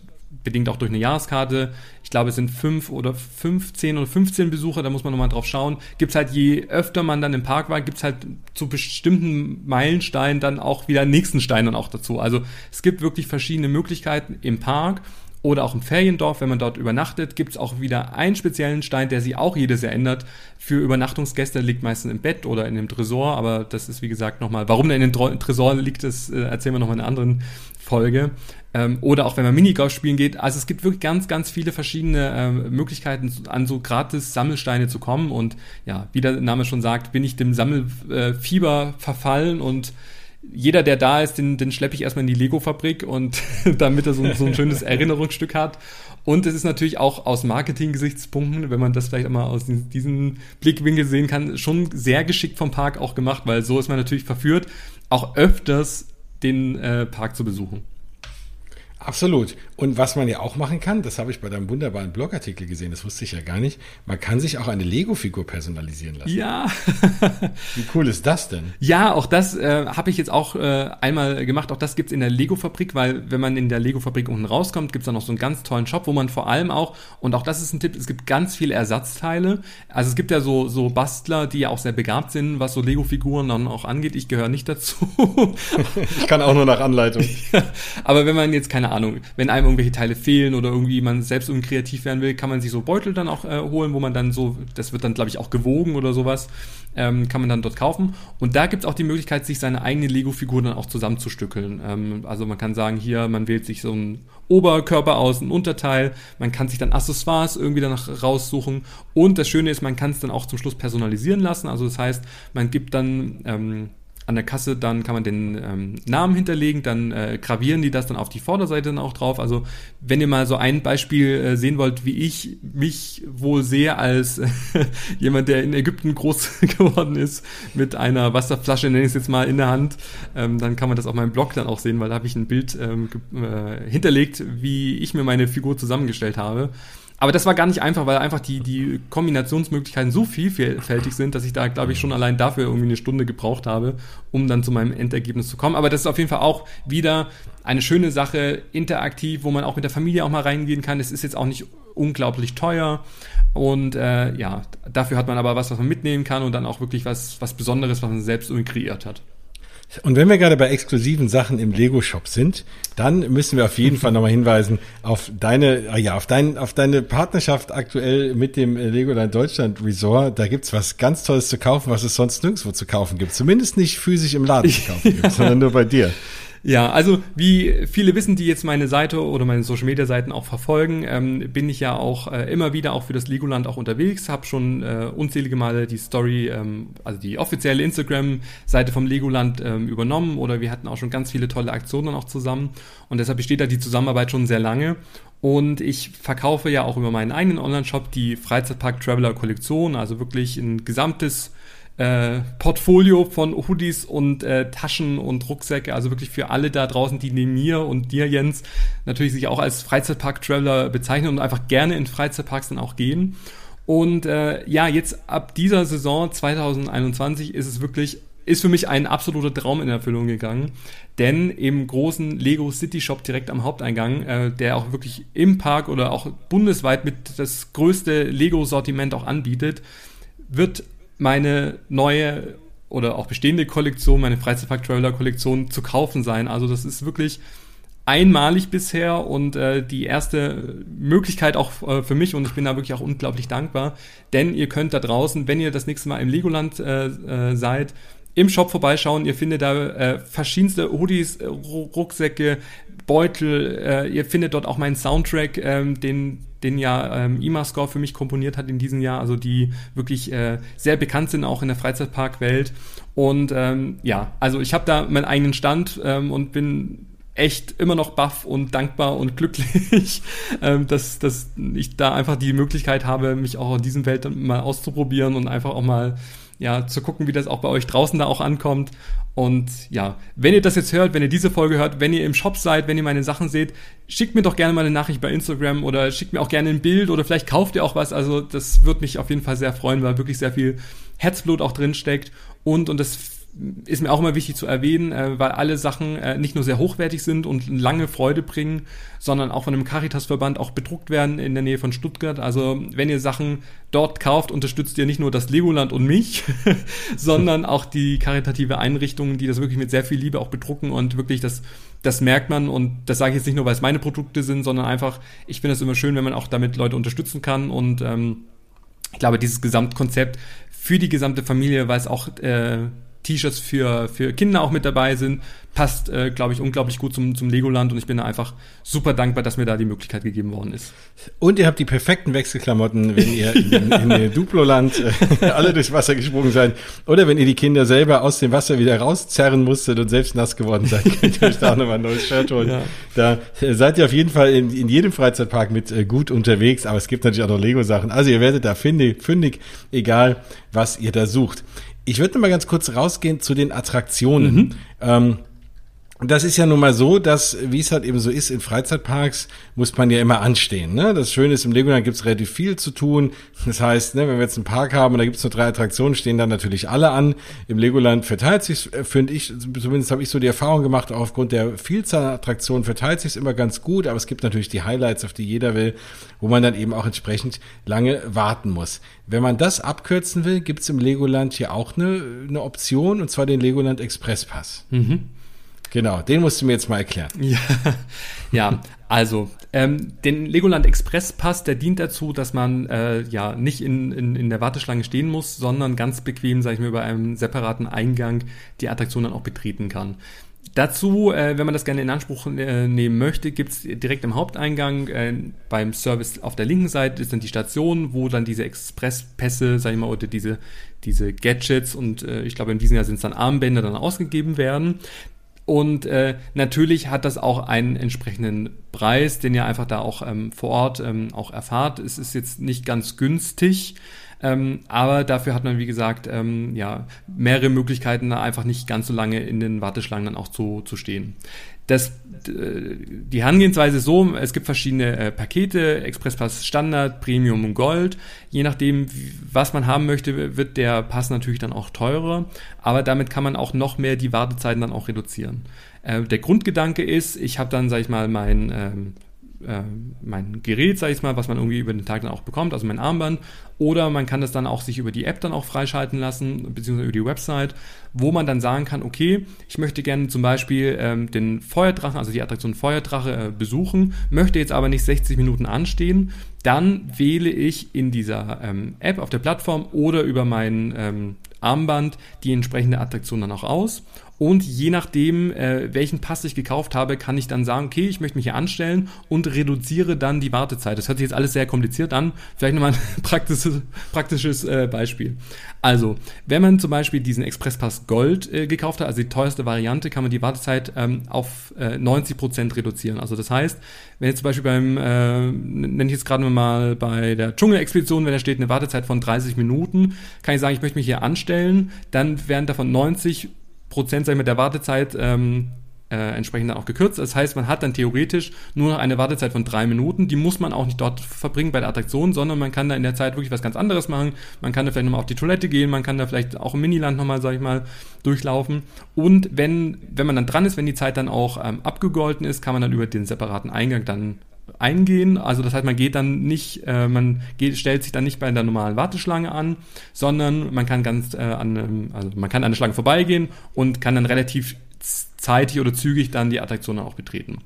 bedingt auch durch eine Jahreskarte. Ich glaube, es sind fünf oder 15 oder 15 Besucher, da muss man nochmal drauf schauen. Gibt es halt, je öfter man dann im Park war, gibt es halt zu bestimmten Meilensteinen dann auch wieder nächsten Stein dann auch dazu. Also es gibt wirklich verschiedene Möglichkeiten im Park oder auch im Feriendorf, wenn man dort übernachtet, gibt es auch wieder einen speziellen Stein, der sich auch jedes Jahr ändert. Für Übernachtungsgäste liegt meistens im Bett oder in dem Tresor, aber das ist wie gesagt nochmal, warum der in dem Tresor liegt, das äh, erzählen wir nochmal in einer anderen Folge. Ähm, oder auch wenn man Minigolf spielen geht. Also es gibt wirklich ganz, ganz viele verschiedene ähm, Möglichkeiten, an so gratis Sammelsteine zu kommen. Und ja, wie der Name schon sagt, bin ich dem Sammelfieber verfallen und jeder, der da ist, den, den schleppe ich erstmal in die Lego-Fabrik und damit er so, so ein schönes Erinnerungsstück hat. Und es ist natürlich auch aus Marketing-Gesichtspunkten, wenn man das vielleicht einmal aus diesem Blickwinkel sehen kann, schon sehr geschickt vom Park auch gemacht, weil so ist man natürlich verführt, auch öfters den äh, Park zu besuchen. Absolut. Und was man ja auch machen kann, das habe ich bei deinem wunderbaren Blogartikel gesehen, das wusste ich ja gar nicht, man kann sich auch eine Lego-Figur personalisieren lassen. Ja. Wie cool ist das denn? Ja, auch das äh, habe ich jetzt auch äh, einmal gemacht. Auch das gibt's in der Lego-Fabrik, weil wenn man in der Lego-Fabrik unten rauskommt, gibt's da noch so einen ganz tollen Shop, wo man vor allem auch, und auch das ist ein Tipp, es gibt ganz viele Ersatzteile. Also es gibt ja so, so Bastler, die ja auch sehr begabt sind, was so Lego-Figuren dann auch angeht. Ich gehöre nicht dazu. ich kann auch nur nach Anleitung. Aber wenn man jetzt keine Ahnung, wenn einem irgendwelche Teile fehlen oder irgendwie man selbst irgendwie kreativ werden will, kann man sich so Beutel dann auch äh, holen, wo man dann so, das wird dann glaube ich auch gewogen oder sowas, ähm, kann man dann dort kaufen. Und da gibt es auch die Möglichkeit, sich seine eigene Lego-Figur dann auch zusammenzustückeln. Ähm, also man kann sagen, hier, man wählt sich so einen Oberkörper aus, ein Unterteil, man kann sich dann Accessoires irgendwie danach raussuchen. Und das Schöne ist, man kann es dann auch zum Schluss personalisieren lassen. Also das heißt, man gibt dann ähm, an der Kasse, dann kann man den ähm, Namen hinterlegen, dann äh, gravieren die das dann auf die Vorderseite dann auch drauf. Also wenn ihr mal so ein Beispiel äh, sehen wollt, wie ich mich wohl sehe als äh, jemand, der in Ägypten groß geworden ist, mit einer Wasserflasche, nenne ich es jetzt mal, in der Hand, ähm, dann kann man das auf meinem Blog dann auch sehen, weil da habe ich ein Bild ähm, äh, hinterlegt, wie ich mir meine Figur zusammengestellt habe. Aber das war gar nicht einfach, weil einfach die, die Kombinationsmöglichkeiten so vielfältig sind, dass ich da, glaube ich, schon allein dafür irgendwie eine Stunde gebraucht habe, um dann zu meinem Endergebnis zu kommen. Aber das ist auf jeden Fall auch wieder eine schöne Sache, interaktiv, wo man auch mit der Familie auch mal reingehen kann. Es ist jetzt auch nicht unglaublich teuer. Und äh, ja, dafür hat man aber was, was man mitnehmen kann und dann auch wirklich was, was Besonderes, was man selbst irgendwie kreiert hat. Und wenn wir gerade bei exklusiven Sachen im Lego-Shop sind, dann müssen wir auf jeden Fall nochmal hinweisen auf deine, ah ja, auf dein, auf deine Partnerschaft aktuell mit dem Legoland Deutschland Resort. Da gibt's was ganz Tolles zu kaufen, was es sonst nirgendwo zu kaufen gibt. Zumindest nicht physisch im Laden zu kaufen gibt, sondern nur bei dir. Ja, also wie viele wissen, die jetzt meine Seite oder meine Social Media Seiten auch verfolgen, ähm, bin ich ja auch äh, immer wieder auch für das Legoland auch unterwegs, habe schon äh, unzählige Male die Story, ähm, also die offizielle Instagram-Seite vom Legoland ähm, übernommen oder wir hatten auch schon ganz viele tolle Aktionen auch zusammen und deshalb besteht da die Zusammenarbeit schon sehr lange und ich verkaufe ja auch über meinen eigenen Online-Shop die Freizeitpark Traveler Kollektion, also wirklich ein gesamtes äh, Portfolio von Hoodies und äh, Taschen und Rucksäcke, also wirklich für alle da draußen, die neben mir und dir, Jens, natürlich sich auch als Freizeitpark-Traveler bezeichnen und einfach gerne in Freizeitparks dann auch gehen. Und äh, ja, jetzt ab dieser Saison 2021 ist es wirklich, ist für mich ein absoluter Traum in Erfüllung gegangen. Denn im großen Lego City Shop direkt am Haupteingang, äh, der auch wirklich im Park oder auch bundesweit mit das größte Lego-Sortiment auch anbietet, wird meine neue oder auch bestehende Kollektion, meine Freizeitpark Traveler Kollektion zu kaufen sein. Also das ist wirklich einmalig bisher und äh, die erste Möglichkeit auch äh, für mich und ich bin da wirklich auch unglaublich dankbar, denn ihr könnt da draußen, wenn ihr das nächste Mal im Legoland äh, äh, seid, im Shop vorbeischauen. Ihr findet da äh, verschiedenste Hoodies, Rucksäcke, Beutel. Äh, ihr findet dort auch meinen Soundtrack, ähm, den den ja ähm, IMA-Score für mich komponiert hat in diesem Jahr, also die wirklich äh, sehr bekannt sind auch in der Freizeitparkwelt. Und ähm, ja, also ich habe da meinen eigenen Stand ähm, und bin echt immer noch baff und dankbar und glücklich, ähm, dass, dass ich da einfach die Möglichkeit habe, mich auch in diesem Welt mal auszuprobieren und einfach auch mal ja, zu gucken, wie das auch bei euch draußen da auch ankommt. Und ja, wenn ihr das jetzt hört, wenn ihr diese Folge hört, wenn ihr im Shop seid, wenn ihr meine Sachen seht, schickt mir doch gerne mal eine Nachricht bei Instagram oder schickt mir auch gerne ein Bild oder vielleicht kauft ihr auch was. Also das würde mich auf jeden Fall sehr freuen, weil wirklich sehr viel Herzblut auch drin steckt. Und, und das ist mir auch immer wichtig zu erwähnen, äh, weil alle Sachen äh, nicht nur sehr hochwertig sind und lange Freude bringen, sondern auch von einem Caritas-Verband auch bedruckt werden in der Nähe von Stuttgart. Also wenn ihr Sachen dort kauft, unterstützt ihr nicht nur das Legoland und mich, sondern auch die karitative Einrichtungen, die das wirklich mit sehr viel Liebe auch bedrucken und wirklich das, das merkt man und das sage ich jetzt nicht nur, weil es meine Produkte sind, sondern einfach, ich finde es immer schön, wenn man auch damit Leute unterstützen kann und ähm, ich glaube, dieses Gesamtkonzept für die gesamte Familie, weil es auch äh, T-Shirts für, für Kinder auch mit dabei sind. Passt, äh, glaube ich, unglaublich gut zum, zum Legoland und ich bin da einfach super dankbar, dass mir da die Möglichkeit gegeben worden ist. Und ihr habt die perfekten Wechselklamotten, wenn ihr in, in, in Duploland äh, alle durchs Wasser gesprungen seid oder wenn ihr die Kinder selber aus dem Wasser wieder rauszerren musstet und selbst nass geworden seid, könnt ihr euch da auch nochmal ein neues Shirt holen. Ja. Da äh, seid ihr auf jeden Fall in, in jedem Freizeitpark mit äh, gut unterwegs, aber es gibt natürlich auch noch Lego-Sachen. Also ihr werdet da fündig, fündig, egal was ihr da sucht. Ich würde mal ganz kurz rausgehen zu den Attraktionen. Mhm. Ähm, das ist ja nun mal so, dass, wie es halt eben so ist, in Freizeitparks muss man ja immer anstehen. Ne? Das Schöne ist, im Legoland gibt es relativ viel zu tun. Das heißt, ne, wenn wir jetzt einen Park haben und da gibt es nur drei Attraktionen, stehen dann natürlich alle an. Im Legoland verteilt sich, äh, finde ich, zumindest habe ich so die Erfahrung gemacht, auch aufgrund der Vielzahl an Attraktionen verteilt sich immer ganz gut, aber es gibt natürlich die Highlights, auf die jeder will, wo man dann eben auch entsprechend lange warten muss. Wenn man das abkürzen will, gibt es im Legoland hier auch eine, eine Option, und zwar den Legoland Express Pass. Mhm. Genau, den musst du mir jetzt mal erklären. Ja, ja also ähm, den Legoland Express Pass, der dient dazu, dass man äh, ja nicht in, in, in der Warteschlange stehen muss, sondern ganz bequem, sage ich mir, über einem separaten Eingang die Attraktion dann auch betreten kann. Dazu, äh, wenn man das gerne in Anspruch äh, nehmen möchte, gibt's direkt im Haupteingang äh, beim Service auf der linken Seite ist dann die Station, wo dann diese Expresspässe, sag ich mal, oder diese, diese Gadgets und äh, ich glaube in diesem Jahr sind es dann Armbänder dann ausgegeben werden. Und äh, natürlich hat das auch einen entsprechenden Preis, den ihr einfach da auch ähm, vor Ort ähm, auch erfahrt. Es ist jetzt nicht ganz günstig, ähm, aber dafür hat man, wie gesagt, ähm, ja, mehrere Möglichkeiten, da einfach nicht ganz so lange in den Warteschlangen dann auch zu, zu stehen. Das, die Herangehensweise ist so, es gibt verschiedene äh, Pakete, Expresspass Standard, Premium und Gold. Je nachdem, was man haben möchte, wird der Pass natürlich dann auch teurer, aber damit kann man auch noch mehr die Wartezeiten dann auch reduzieren. Äh, der Grundgedanke ist, ich habe dann, sage ich mal, mein ähm, äh, mein Gerät, sag ich mal, was man irgendwie über den Tag dann auch bekommt, also mein Armband. Oder man kann das dann auch sich über die App dann auch freischalten lassen, beziehungsweise über die Website, wo man dann sagen kann, okay, ich möchte gerne zum Beispiel ähm, den Feuerdrachen, also die Attraktion Feuerdrache äh, besuchen, möchte jetzt aber nicht 60 Minuten anstehen, dann wähle ich in dieser ähm, App auf der Plattform oder über mein ähm, Armband die entsprechende Attraktion dann auch aus und je nachdem, äh, welchen Pass ich gekauft habe, kann ich dann sagen, okay, ich möchte mich hier anstellen und reduziere dann die Wartezeit. Das hört sich jetzt alles sehr kompliziert an. Vielleicht nochmal ein praktisches, praktisches äh, Beispiel. Also, wenn man zum Beispiel diesen Expresspass Gold äh, gekauft hat, also die teuerste Variante, kann man die Wartezeit ähm, auf äh, 90% reduzieren. Also das heißt, wenn jetzt zum Beispiel beim, äh, nenne ich jetzt gerade mal bei der Dschungelexpedition, wenn da steht eine Wartezeit von 30 Minuten, kann ich sagen, ich möchte mich hier anstellen, dann werden davon 90 Prozent sag ich mal, der Wartezeit ähm, äh, entsprechend dann auch gekürzt. Das heißt, man hat dann theoretisch nur noch eine Wartezeit von drei Minuten. Die muss man auch nicht dort verbringen bei der Attraktion, sondern man kann da in der Zeit wirklich was ganz anderes machen. Man kann da vielleicht nochmal auf die Toilette gehen, man kann da vielleicht auch im Miniland nochmal, sag ich mal, durchlaufen. Und wenn, wenn man dann dran ist, wenn die Zeit dann auch ähm, abgegolten ist, kann man dann über den separaten Eingang dann eingehen. Also das heißt, man geht dann nicht, äh, man geht, stellt sich dann nicht bei der normalen Warteschlange an, sondern man kann ganz äh, an, also man kann an der Schlange vorbeigehen und kann dann relativ zeitig oder zügig dann die Attraktion auch betreten.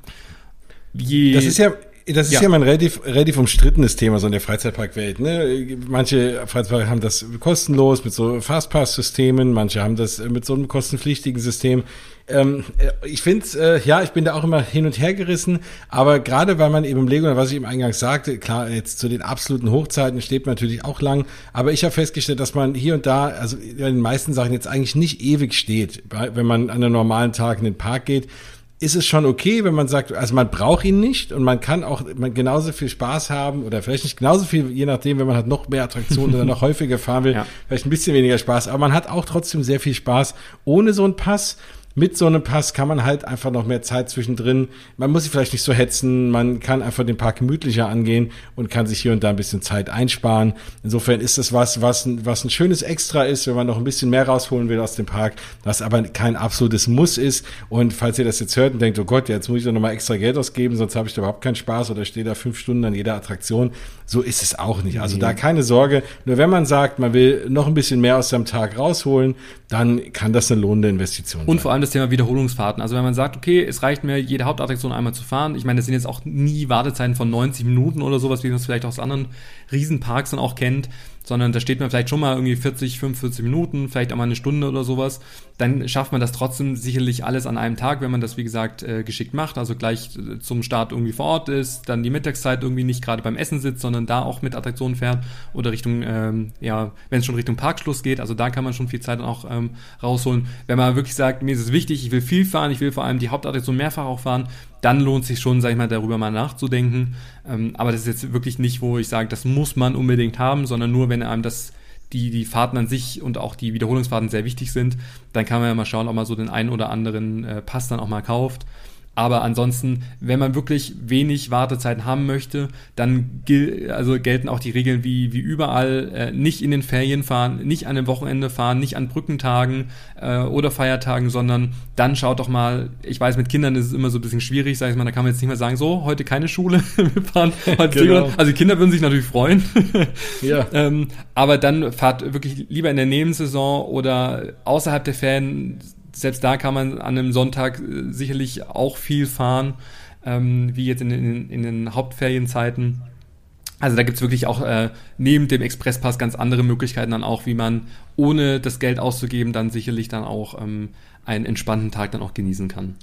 Je das ist ja Das ist ja, ja mal ein relativ, relativ umstrittenes Thema so in der Freizeitparkwelt. Ne? Manche Freizeitparks haben das kostenlos mit so Fastpass-Systemen, manche haben das mit so einem kostenpflichtigen System. Ähm, äh, ich finde, äh, ja, ich bin da auch immer hin und her gerissen, aber gerade weil man eben im Lego, was ich im Eingang sagte, klar, jetzt zu den absoluten Hochzeiten steht man natürlich auch lang, aber ich habe festgestellt, dass man hier und da, also in den meisten Sachen jetzt eigentlich nicht ewig steht, wenn man an einem normalen Tag in den Park geht ist es schon okay, wenn man sagt, also man braucht ihn nicht und man kann auch man genauso viel Spaß haben oder vielleicht nicht genauso viel, je nachdem, wenn man halt noch mehr Attraktionen oder noch häufiger fahren will, ja. vielleicht ein bisschen weniger Spaß, aber man hat auch trotzdem sehr viel Spaß ohne so einen Pass mit so einem Pass kann man halt einfach noch mehr Zeit zwischendrin. Man muss sich vielleicht nicht so hetzen, man kann einfach den Park gemütlicher angehen und kann sich hier und da ein bisschen Zeit einsparen. Insofern ist das was, was, was ein schönes Extra ist, wenn man noch ein bisschen mehr rausholen will aus dem Park, was aber kein absolutes Muss ist. Und falls ihr das jetzt hört und denkt, oh Gott, jetzt muss ich doch nochmal extra Geld ausgeben, sonst habe ich da überhaupt keinen Spaß oder stehe da fünf Stunden an jeder Attraktion, so ist es auch nicht. Also da keine Sorge. Nur wenn man sagt, man will noch ein bisschen mehr aus seinem Tag rausholen, dann kann das eine lohnende Investition sein. Und vor allem das Thema Wiederholungsfahrten. Also wenn man sagt, okay, es reicht mir, jede Hauptattraktion einmal zu fahren. Ich meine, das sind jetzt auch nie Wartezeiten von 90 Minuten oder sowas, wie man es vielleicht aus anderen Riesenparks dann auch kennt sondern da steht man vielleicht schon mal irgendwie 40, 45 Minuten, vielleicht auch mal eine Stunde oder sowas, dann schafft man das trotzdem sicherlich alles an einem Tag, wenn man das, wie gesagt, äh, geschickt macht, also gleich äh, zum Start irgendwie vor Ort ist, dann die Mittagszeit irgendwie nicht gerade beim Essen sitzt, sondern da auch mit Attraktionen fährt oder Richtung, ähm, ja, wenn es schon Richtung Parkschluss geht, also da kann man schon viel Zeit dann auch ähm, rausholen. Wenn man wirklich sagt, mir ist es wichtig, ich will viel fahren, ich will vor allem die Hauptattraktion mehrfach auch fahren, dann lohnt sich schon, sag ich mal, darüber mal nachzudenken. Ähm, aber das ist jetzt wirklich nicht, wo ich sage, das muss man unbedingt haben, sondern nur, wenn einem das die, die Fahrten an sich und auch die Wiederholungsfahrten sehr wichtig sind, dann kann man ja mal schauen, ob man so den einen oder anderen äh, Pass dann auch mal kauft. Aber ansonsten, wenn man wirklich wenig Wartezeiten haben möchte, dann gil also gelten auch die Regeln wie, wie überall. Äh, nicht in den Ferien fahren, nicht an dem Wochenende fahren, nicht an Brückentagen äh, oder Feiertagen, sondern dann schaut doch mal, ich weiß, mit Kindern ist es immer so ein bisschen schwierig, sag ich mal, da kann man jetzt nicht mehr sagen, so, heute keine Schule, wir fahren heute genau. Also die Kinder würden sich natürlich freuen. ja. ähm, aber dann fahrt wirklich lieber in der Nebensaison oder außerhalb der Ferien selbst da kann man an einem Sonntag äh, sicherlich auch viel fahren, ähm, wie jetzt in, in, in den Hauptferienzeiten. Also da gibt's wirklich auch äh, neben dem Expresspass ganz andere Möglichkeiten dann auch, wie man ohne das Geld auszugeben dann sicherlich dann auch ähm, einen entspannten Tag dann auch genießen kann.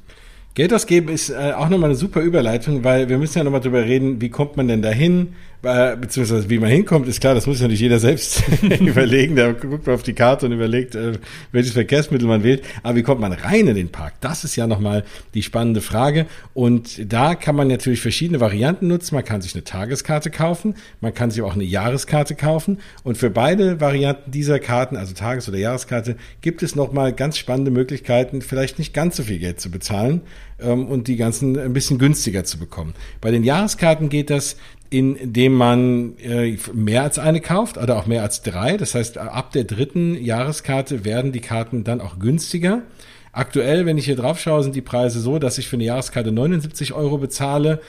Geld ausgeben ist äh, auch nochmal eine super Überleitung, weil wir müssen ja nochmal drüber reden, wie kommt man denn dahin, beziehungsweise wie man hinkommt, ist klar, das muss nicht jeder selbst überlegen, der guckt auf die Karte und überlegt, äh, welches Verkehrsmittel man wählt, aber wie kommt man rein in den Park? Das ist ja nochmal die spannende Frage. Und da kann man natürlich verschiedene Varianten nutzen, man kann sich eine Tageskarte kaufen, man kann sich auch eine Jahreskarte kaufen. Und für beide Varianten dieser Karten, also Tages- oder Jahreskarte, gibt es nochmal ganz spannende Möglichkeiten, vielleicht nicht ganz so viel Geld zu bezahlen, ähm, und die ganzen ein bisschen günstiger zu bekommen. Bei den Jahreskarten geht das, indem man äh, mehr als eine kauft oder auch mehr als drei. Das heißt, ab der dritten Jahreskarte werden die Karten dann auch günstiger. Aktuell, wenn ich hier drauf schaue, sind die Preise so, dass ich für eine Jahreskarte 79 Euro bezahle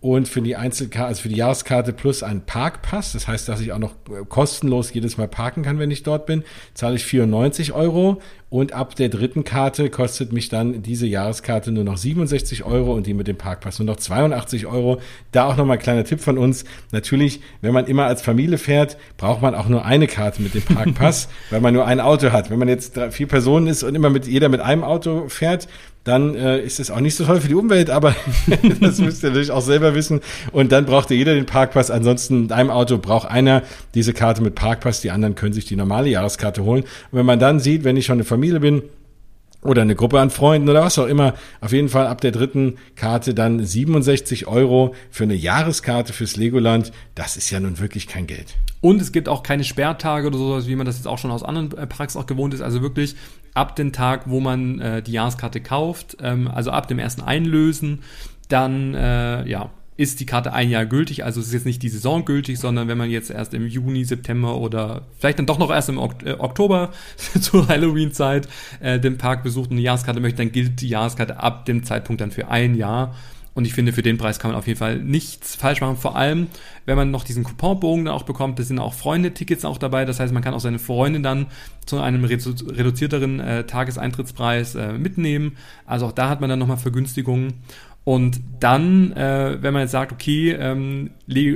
und für die Einzelkarte, also für die Jahreskarte plus einen Parkpass, das heißt, dass ich auch noch äh, kostenlos jedes Mal parken kann, wenn ich dort bin, zahle ich 94 Euro und ab der dritten Karte kostet mich dann diese Jahreskarte nur noch 67 Euro und die mit dem Parkpass nur noch 82 Euro. Da auch nochmal ein kleiner Tipp von uns. Natürlich, wenn man immer als Familie fährt, braucht man auch nur eine Karte mit dem Parkpass, weil man nur ein Auto hat. Wenn man jetzt drei, vier Personen ist und immer mit jeder mit einem Auto fährt, dann äh, ist es auch nicht so toll für die Umwelt, aber das müsst ihr natürlich auch selber wissen. Und dann braucht jeder den Parkpass. Ansonsten in einem Auto braucht einer diese Karte mit Parkpass, die anderen können sich die normale Jahreskarte holen. Und wenn man dann sieht, wenn ich schon eine Familie bin, oder eine Gruppe an Freunden oder was auch immer. Auf jeden Fall ab der dritten Karte dann 67 Euro für eine Jahreskarte fürs Legoland. Das ist ja nun wirklich kein Geld. Und es gibt auch keine Sperrtage oder sowas, wie man das jetzt auch schon aus anderen äh, Parks auch gewohnt ist. Also wirklich ab dem Tag, wo man äh, die Jahreskarte kauft, ähm, also ab dem ersten Einlösen, dann äh, ja ist die Karte ein Jahr gültig. Also es ist jetzt nicht die Saison gültig, sondern wenn man jetzt erst im Juni, September oder vielleicht dann doch noch erst im äh, Oktober zur Halloween-Zeit äh, den Park besucht und eine Jahreskarte möchte, dann gilt die Jahreskarte ab dem Zeitpunkt dann für ein Jahr. Und ich finde, für den Preis kann man auf jeden Fall nichts falsch machen. Vor allem, wenn man noch diesen Couponbogen dann auch bekommt, da sind auch Freunde-Tickets auch dabei. Das heißt, man kann auch seine Freunde dann zu einem reduzierteren äh, Tageseintrittspreis äh, mitnehmen. Also auch da hat man dann nochmal Vergünstigungen. Und dann, äh, wenn man jetzt sagt, okay, ähm,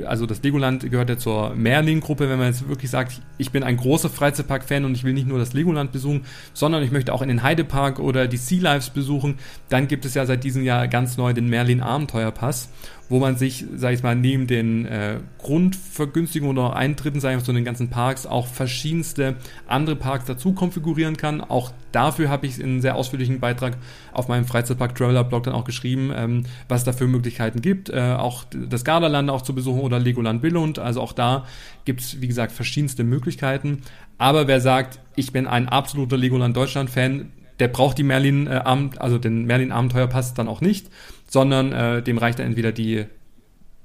also das Legoland gehört ja zur Merlin-Gruppe, wenn man jetzt wirklich sagt, ich bin ein großer Freizeitpark-Fan und ich will nicht nur das Legoland besuchen, sondern ich möchte auch in den Heidepark oder die Sea Lives besuchen, dann gibt es ja seit diesem Jahr ganz neu den Merlin Abenteuerpass wo man sich, sag ich mal, neben den äh, Grundvergünstigungen oder Eintritten, sag ich mal, zu den ganzen Parks auch verschiedenste andere Parks dazu konfigurieren kann. Auch dafür habe ich in einem sehr ausführlichen Beitrag auf meinem Freizeitpark Traveler Blog dann auch geschrieben, ähm, was es da für Möglichkeiten gibt, äh, auch das Gardaland auch zu besuchen oder Legoland Billund. Also auch da gibt es, wie gesagt, verschiedenste Möglichkeiten. Aber wer sagt, ich bin ein absoluter Legoland Deutschland Fan, der braucht die Merlin, äh, also den Merlin Abenteuerpass dann auch nicht sondern äh, dem reicht dann entweder die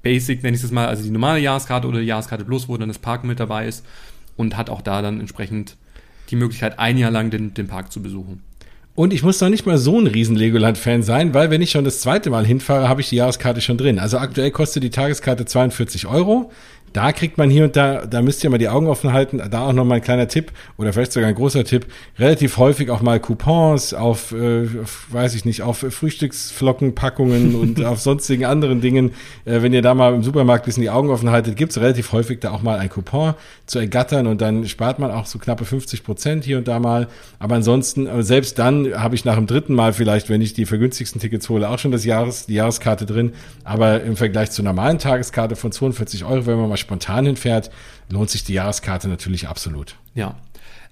Basic, nenne ich es mal, also die normale Jahreskarte oder die Jahreskarte Plus, wo dann das Park mit dabei ist und hat auch da dann entsprechend die Möglichkeit, ein Jahr lang den, den Park zu besuchen. Und ich muss doch nicht mal so ein riesen Legoland-Fan sein, weil wenn ich schon das zweite Mal hinfahre, habe ich die Jahreskarte schon drin. Also aktuell kostet die Tageskarte 42 Euro da kriegt man hier und da, da müsst ihr mal die Augen offen halten, da auch noch mal ein kleiner Tipp oder vielleicht sogar ein großer Tipp, relativ häufig auch mal Coupons auf, äh, auf weiß ich nicht, auf Frühstücksflockenpackungen und auf sonstigen anderen Dingen. Äh, wenn ihr da mal im Supermarkt ein bisschen die Augen offen haltet, gibt's relativ häufig da auch mal ein Coupon zu ergattern und dann spart man auch so knappe 50 Prozent hier und da mal. Aber ansonsten, äh, selbst dann habe ich nach dem dritten Mal vielleicht, wenn ich die vergünstigsten Tickets hole, auch schon das Jahres, die Jahreskarte drin. Aber im Vergleich zur normalen Tageskarte von 42 Euro, wenn man mal spontan hinfährt, lohnt sich die Jahreskarte natürlich absolut. Ja.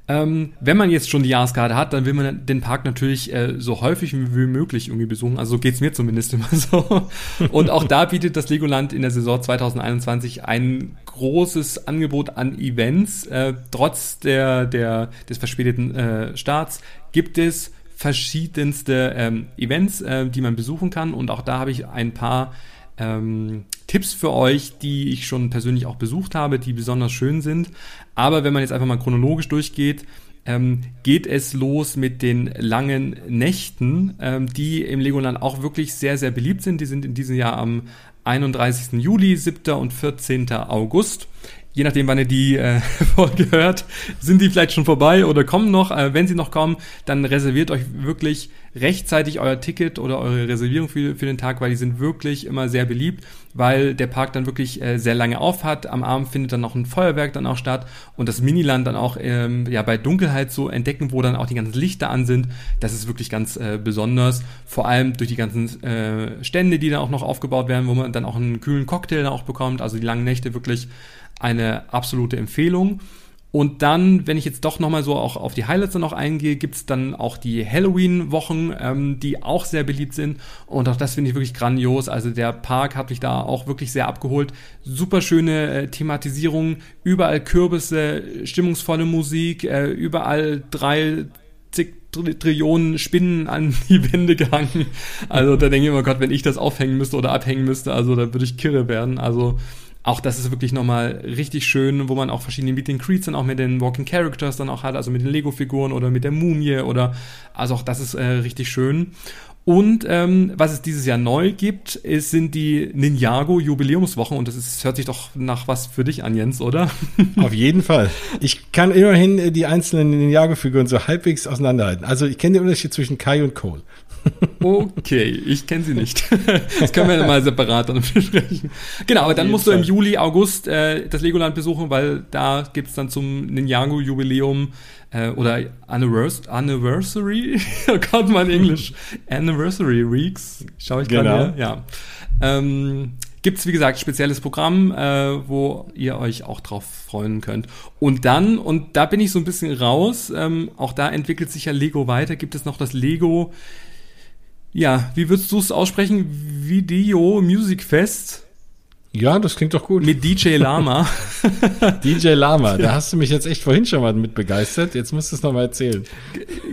Ähm, wenn man jetzt schon die Jahreskarte hat, dann will man den Park natürlich äh, so häufig wie möglich irgendwie besuchen. Also so geht's mir zumindest immer so. Und auch da bietet das Legoland in der Saison 2021 ein großes Angebot an Events. Äh, trotz der, der, des verspäteten äh, Starts gibt es verschiedenste ähm, Events, äh, die man besuchen kann. Und auch da habe ich ein paar ähm, Tipps für euch, die ich schon persönlich auch besucht habe, die besonders schön sind. Aber wenn man jetzt einfach mal chronologisch durchgeht, ähm, geht es los mit den langen Nächten, ähm, die im Legoland auch wirklich sehr, sehr beliebt sind. Die sind in diesem Jahr am 31. Juli, 7. und 14. August je nachdem, wann ihr die äh, Folge hört, sind die vielleicht schon vorbei oder kommen noch. Äh, wenn sie noch kommen, dann reserviert euch wirklich rechtzeitig euer Ticket oder eure Reservierung für, für den Tag, weil die sind wirklich immer sehr beliebt, weil der Park dann wirklich äh, sehr lange auf hat. Am Abend findet dann noch ein Feuerwerk dann auch statt und das Miniland dann auch ähm, ja bei Dunkelheit so entdecken, wo dann auch die ganzen Lichter an sind. Das ist wirklich ganz äh, besonders. Vor allem durch die ganzen äh, Stände, die dann auch noch aufgebaut werden, wo man dann auch einen kühlen Cocktail dann auch bekommt. Also die langen Nächte wirklich eine absolute Empfehlung. Und dann, wenn ich jetzt doch nochmal so auch auf die Highlights noch eingehe, gibt's dann auch die Halloween-Wochen, ähm, die auch sehr beliebt sind. Und auch das finde ich wirklich grandios. Also der Park hat mich da auch wirklich sehr abgeholt. Super schöne äh, Thematisierung, überall Kürbisse, stimmungsvolle Musik, äh, überall drei Trillionen Spinnen an die Wände gehangen. Also da denke ich immer, Gott, wenn ich das aufhängen müsste oder abhängen müsste, also da würde ich kirre werden. Also auch das ist wirklich nochmal richtig schön, wo man auch verschiedene Meet and Creeds dann auch mit den Walking Characters dann auch hat, also mit den Lego-Figuren oder mit der Mumie oder, also auch das ist äh, richtig schön. Und ähm, was es dieses Jahr neu gibt, ist, sind die Ninjago Jubiläumswochen und das ist, hört sich doch nach was für dich an, Jens, oder? Auf jeden Fall. Ich kann immerhin äh, die einzelnen Ninjago-Figuren so halbwegs auseinanderhalten. Also ich kenne den Unterschied zwischen Kai und Cole. Okay, ich kenne sie nicht. Das können wir mal separat dann besprechen. Genau, aber dann musst du im Juli, August äh, das Legoland besuchen, weil da gibt's dann zum Ninjago-Jubiläum äh, oder Annivers Anniversary, oh Gott, mein Englisch, Anniversary Weeks, schaue ich gerade genau. ja. Ähm, gibt's wie gesagt spezielles Programm, äh, wo ihr euch auch drauf freuen könnt. Und dann, und da bin ich so ein bisschen raus, ähm, auch da entwickelt sich ja Lego weiter, gibt es noch das Lego ja, wie würdest du es aussprechen? Video Music Fest. Ja, das klingt doch gut. Mit DJ Lama. DJ Lama, da hast du mich jetzt echt vorhin schon mal mit begeistert. Jetzt musst du es nochmal erzählen.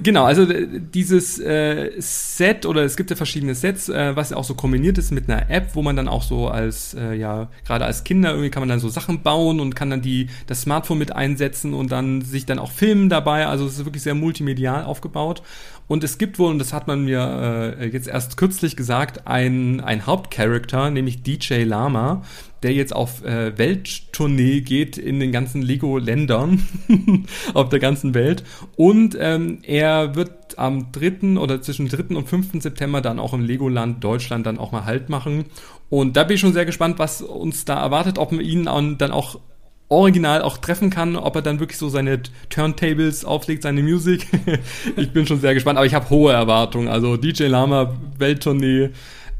Genau, also dieses äh, Set oder es gibt ja verschiedene Sets, äh, was ja auch so kombiniert ist mit einer App, wo man dann auch so als, äh, ja, gerade als Kinder irgendwie kann man dann so Sachen bauen und kann dann die, das Smartphone mit einsetzen und dann sich dann auch filmen dabei. Also es ist wirklich sehr multimedial aufgebaut. Und es gibt wohl, und das hat man mir äh, jetzt erst kürzlich gesagt, ein, ein Hauptcharakter, nämlich DJ Lama. Der jetzt auf äh, Welttournee geht in den ganzen Lego-Ländern auf der ganzen Welt. Und ähm, er wird am 3. oder zwischen 3. und 5. September dann auch im Legoland Deutschland dann auch mal Halt machen. Und da bin ich schon sehr gespannt, was uns da erwartet, ob man ihn dann auch original auch treffen kann, ob er dann wirklich so seine Turntables auflegt, seine Musik. ich bin schon sehr gespannt, aber ich habe hohe Erwartungen. Also DJ Lama, Welttournee,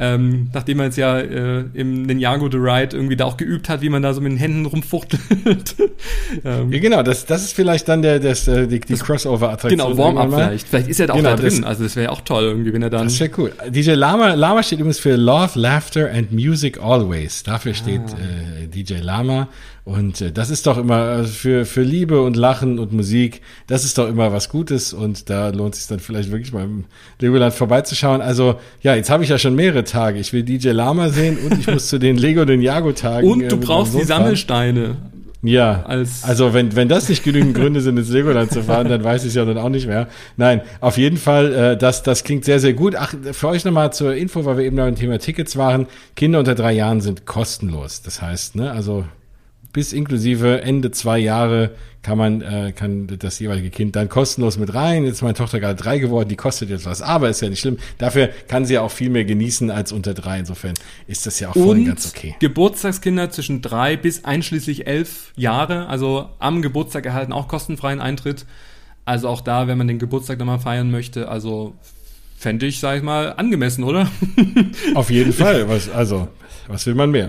ähm, nachdem er jetzt ja äh, im Ninjago The Ride irgendwie da auch geübt hat, wie man da so mit den Händen rumfuchtelt. ähm, ja, genau, das, das ist vielleicht dann der, das, äh, die, die Crossover-Attraktion. Genau, Warm-Up vielleicht. Vielleicht ist er da auch genau, da drin. Das, also das wäre ja auch toll irgendwie, wenn er dann... Das wäre cool. DJ Lama, Lama steht übrigens für Love, Laughter and Music Always. Dafür steht ah. äh, DJ Lama. Und äh, das ist doch immer äh, für, für Liebe und Lachen und Musik, das ist doch immer was Gutes und da lohnt es sich dann vielleicht wirklich mal im Legoland vorbeizuschauen. Also ja, jetzt habe ich ja schon mehrere Tage. Ich will DJ Lama sehen und ich muss zu den Lego Ninjago Tagen. Und du äh, brauchst die Sammelsteine. Ja, also wenn, wenn das nicht genügend Gründe sind, ins Legoland zu fahren, dann weiß ich ja dann auch nicht mehr. Nein, auf jeden Fall, äh, das, das klingt sehr, sehr gut. Ach, für euch nochmal zur Info, weil wir eben noch beim Thema Tickets waren. Kinder unter drei Jahren sind kostenlos. Das heißt, ne, also bis inklusive Ende zwei Jahre kann man äh, kann das jeweilige Kind dann kostenlos mit rein. Jetzt ist meine Tochter gerade drei geworden, die kostet jetzt was, aber ist ja nicht schlimm. Dafür kann sie ja auch viel mehr genießen als unter drei. Insofern ist das ja auch voll und ganz okay. Geburtstagskinder zwischen drei bis einschließlich elf Jahre, also am Geburtstag erhalten auch kostenfreien Eintritt. Also auch da, wenn man den Geburtstag nochmal feiern möchte, also fände ich, sag ich mal, angemessen, oder? Auf jeden Fall. Was, also was will man mehr?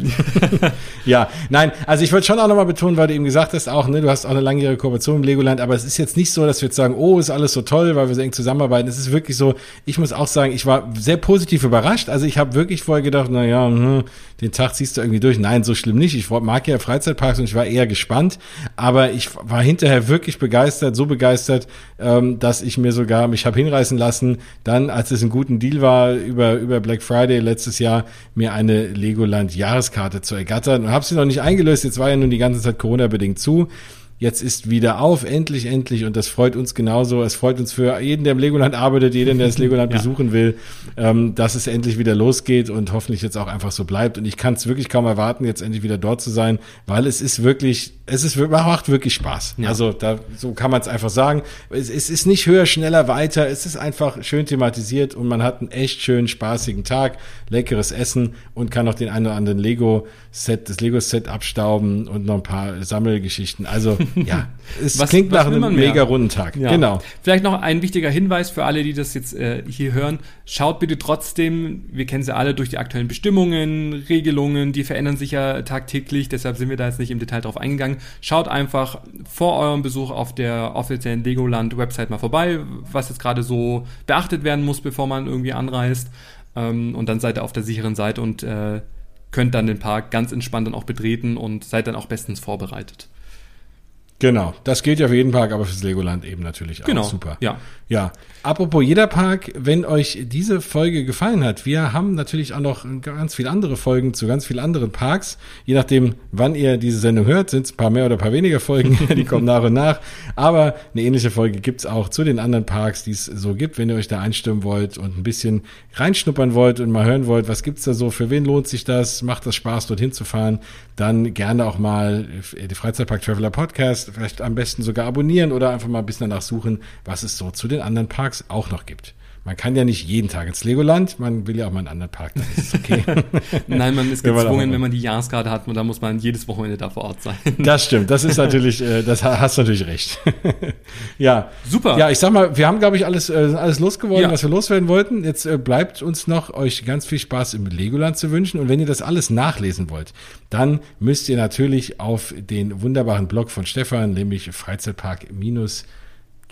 ja, nein, also ich wollte schon auch nochmal betonen, weil du eben gesagt hast, auch, ne, du hast auch eine langjährige Kooperation im Legoland, aber es ist jetzt nicht so, dass wir jetzt sagen, oh, ist alles so toll, weil wir so eng zusammenarbeiten. Es ist wirklich so, ich muss auch sagen, ich war sehr positiv überrascht. Also ich habe wirklich vorher gedacht, na ja, hm, den Tag ziehst du irgendwie durch. Nein, so schlimm nicht. Ich mag ja Freizeitparks und ich war eher gespannt, aber ich war hinterher wirklich begeistert, so begeistert, ähm, dass ich mir sogar mich habe hinreißen lassen, dann, als es ein guten Deal war, über, über Black Friday letztes Jahr, mir eine Lego Legoland Jahreskarte zu ergattern und habe sie noch nicht eingelöst. Jetzt war ja nun die ganze Zeit Corona-bedingt zu. Jetzt ist wieder auf, endlich, endlich. Und das freut uns genauso. Es freut uns für jeden, der im Legoland arbeitet, jeden, der das Legoland ja. besuchen will, ähm, dass es endlich wieder losgeht und hoffentlich jetzt auch einfach so bleibt. Und ich kann es wirklich kaum erwarten, jetzt endlich wieder dort zu sein, weil es ist wirklich, es ist, macht wirklich Spaß. Ja. Also da, so kann man es einfach sagen. Es, es ist nicht höher, schneller, weiter. Es ist einfach schön thematisiert und man hat einen echt schönen, spaßigen Tag, leckeres Essen und kann noch den einen oder anderen Lego-Set, das Lego-Set abstauben und noch ein paar Sammelgeschichten. Also ja, es was, klingt was nach einem mega runden Tag. Ja. Genau. Vielleicht noch ein wichtiger Hinweis für alle, die das jetzt äh, hier hören. Schaut bitte trotzdem, wir kennen sie alle durch die aktuellen Bestimmungen, Regelungen, die verändern sich ja tagtäglich, deshalb sind wir da jetzt nicht im Detail drauf eingegangen. Schaut einfach vor eurem Besuch auf der offiziellen Legoland-Website mal vorbei, was jetzt gerade so beachtet werden muss, bevor man irgendwie anreist. Ähm, und dann seid ihr auf der sicheren Seite und äh, könnt dann den Park ganz entspannt dann auch betreten und seid dann auch bestens vorbereitet. Genau, das gilt ja für jeden Park, aber fürs Legoland eben natürlich auch. Genau, super. Ja. Ja. Apropos jeder Park, wenn euch diese Folge gefallen hat, wir haben natürlich auch noch ganz viele andere Folgen zu ganz vielen anderen Parks. Je nachdem, wann ihr diese Sendung hört, sind es ein paar mehr oder ein paar weniger Folgen, die kommen nach und nach. Aber eine ähnliche Folge gibt's auch zu den anderen Parks, die es so gibt, wenn ihr euch da einstimmen wollt und ein bisschen reinschnuppern wollt und mal hören wollt, was gibt's da so, für wen lohnt sich das, macht das Spaß, dorthin zu fahren, dann gerne auch mal die Freizeitpark Traveler Podcast, vielleicht am besten sogar abonnieren oder einfach mal ein bisschen danach suchen, was es so zu den anderen Parks auch noch gibt. Man kann ja nicht jeden Tag ins Legoland, man will ja auch mal einen anderen Park, dann ist okay. Nein, man ist gezwungen, wenn man die Jahreskarte hat, und da muss man jedes Wochenende da vor Ort sein. Das stimmt, das ist natürlich, äh, das hast du natürlich recht. ja. Super. Ja, ich sag mal, wir haben, glaube ich, alles, äh, alles losgeworden, ja. was wir loswerden wollten. Jetzt äh, bleibt uns noch, euch ganz viel Spaß im Legoland zu wünschen. Und wenn ihr das alles nachlesen wollt, dann müsst ihr natürlich auf den wunderbaren Blog von Stefan, nämlich Freizeitpark minus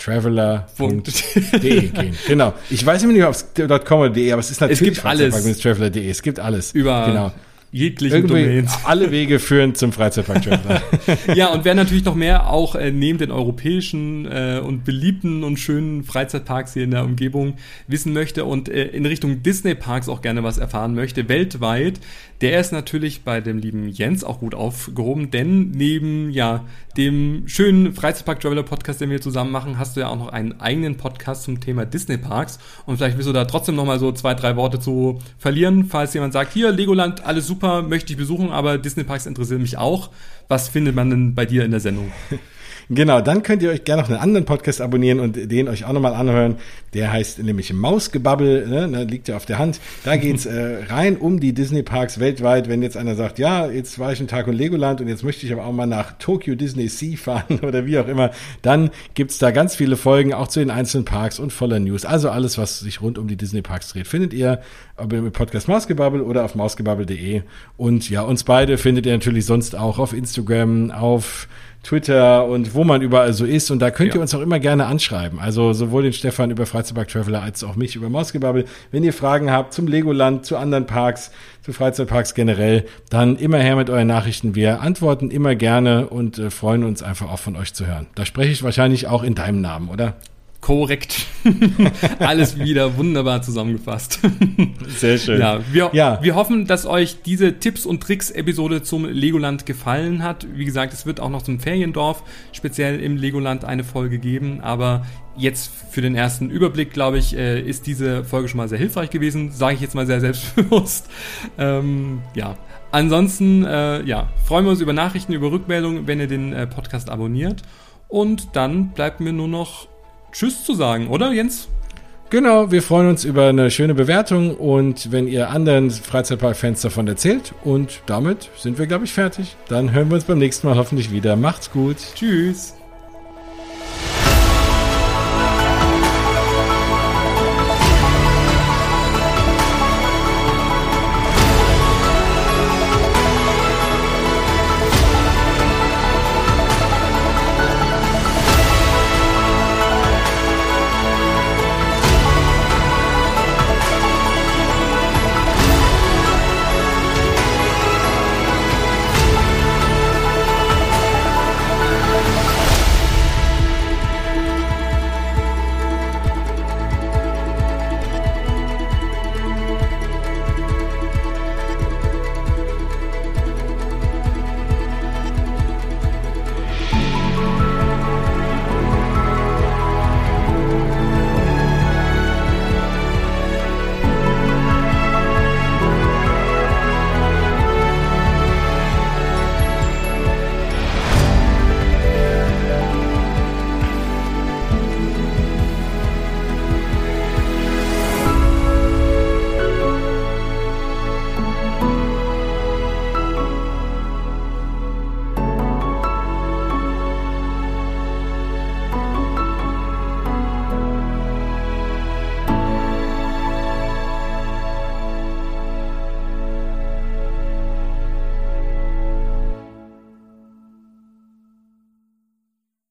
traveler.de gehen. Genau. Ich weiß nicht, ob es .com oder de, aber es ist natürlich es gibt alles. traveler.de. Es gibt alles. Über genau jeglichen Domains. Alle Wege führen zum Freizeitpark Traveler. ja, und wer natürlich noch mehr auch äh, neben den europäischen äh, und beliebten und schönen Freizeitparks hier in der Umgebung wissen möchte und äh, in Richtung Disney Parks auch gerne was erfahren möchte, weltweit, der ist natürlich bei dem lieben Jens auch gut aufgehoben, denn neben ja dem schönen Freizeitpark Traveler Podcast, den wir zusammen machen, hast du ja auch noch einen eigenen Podcast zum Thema Disney Parks und vielleicht willst du da trotzdem noch mal so zwei, drei Worte zu verlieren, falls jemand sagt, hier Legoland, alles super super, möchte ich besuchen, aber Disney Parks interessieren mich auch. Was findet man denn bei dir in der Sendung? Genau, dann könnt ihr euch gerne noch einen anderen Podcast abonnieren und den euch auch nochmal anhören. Der heißt nämlich Mausgebabbel, ne? ne liegt ja auf der Hand. Da geht's äh, rein um die Disney Parks weltweit. Wenn jetzt einer sagt, ja, jetzt war ich einen Tag in Legoland und jetzt möchte ich aber auch mal nach Tokyo Disney Sea fahren oder wie auch immer, dann gibt's da ganz viele Folgen, auch zu den einzelnen Parks und voller News. Also alles, was sich rund um die Disney Parks dreht, findet ihr im Podcast Mausgebabbel oder auf mausgebabbel.de. Und ja, uns beide findet ihr natürlich sonst auch auf Instagram, auf Twitter und wo man überall so ist. Und da könnt ja. ihr uns auch immer gerne anschreiben. Also sowohl den Stefan über Freizeitpark Traveler als auch mich über Mausgebabbel. Wenn ihr Fragen habt zum Legoland, zu anderen Parks, zu Freizeitparks generell, dann immer her mit euren Nachrichten. Wir antworten immer gerne und äh, freuen uns einfach auch von euch zu hören. Da spreche ich wahrscheinlich auch in deinem Namen, oder? Korrekt. Alles wieder wunderbar zusammengefasst. Sehr schön. Ja wir, ja. wir hoffen, dass euch diese Tipps und Tricks-Episode zum Legoland gefallen hat. Wie gesagt, es wird auch noch zum Feriendorf speziell im Legoland eine Folge geben. Aber jetzt für den ersten Überblick, glaube ich, äh, ist diese Folge schon mal sehr hilfreich gewesen. Sage ich jetzt mal sehr selbstbewusst. Ähm, ja. Ansonsten, äh, ja, freuen wir uns über Nachrichten, über Rückmeldungen, wenn ihr den äh, Podcast abonniert. Und dann bleibt mir nur noch Tschüss zu sagen, oder Jens? Genau, wir freuen uns über eine schöne Bewertung und wenn ihr anderen Freizeitpark-Fans davon erzählt. Und damit sind wir, glaube ich, fertig. Dann hören wir uns beim nächsten Mal hoffentlich wieder. Macht's gut. Tschüss.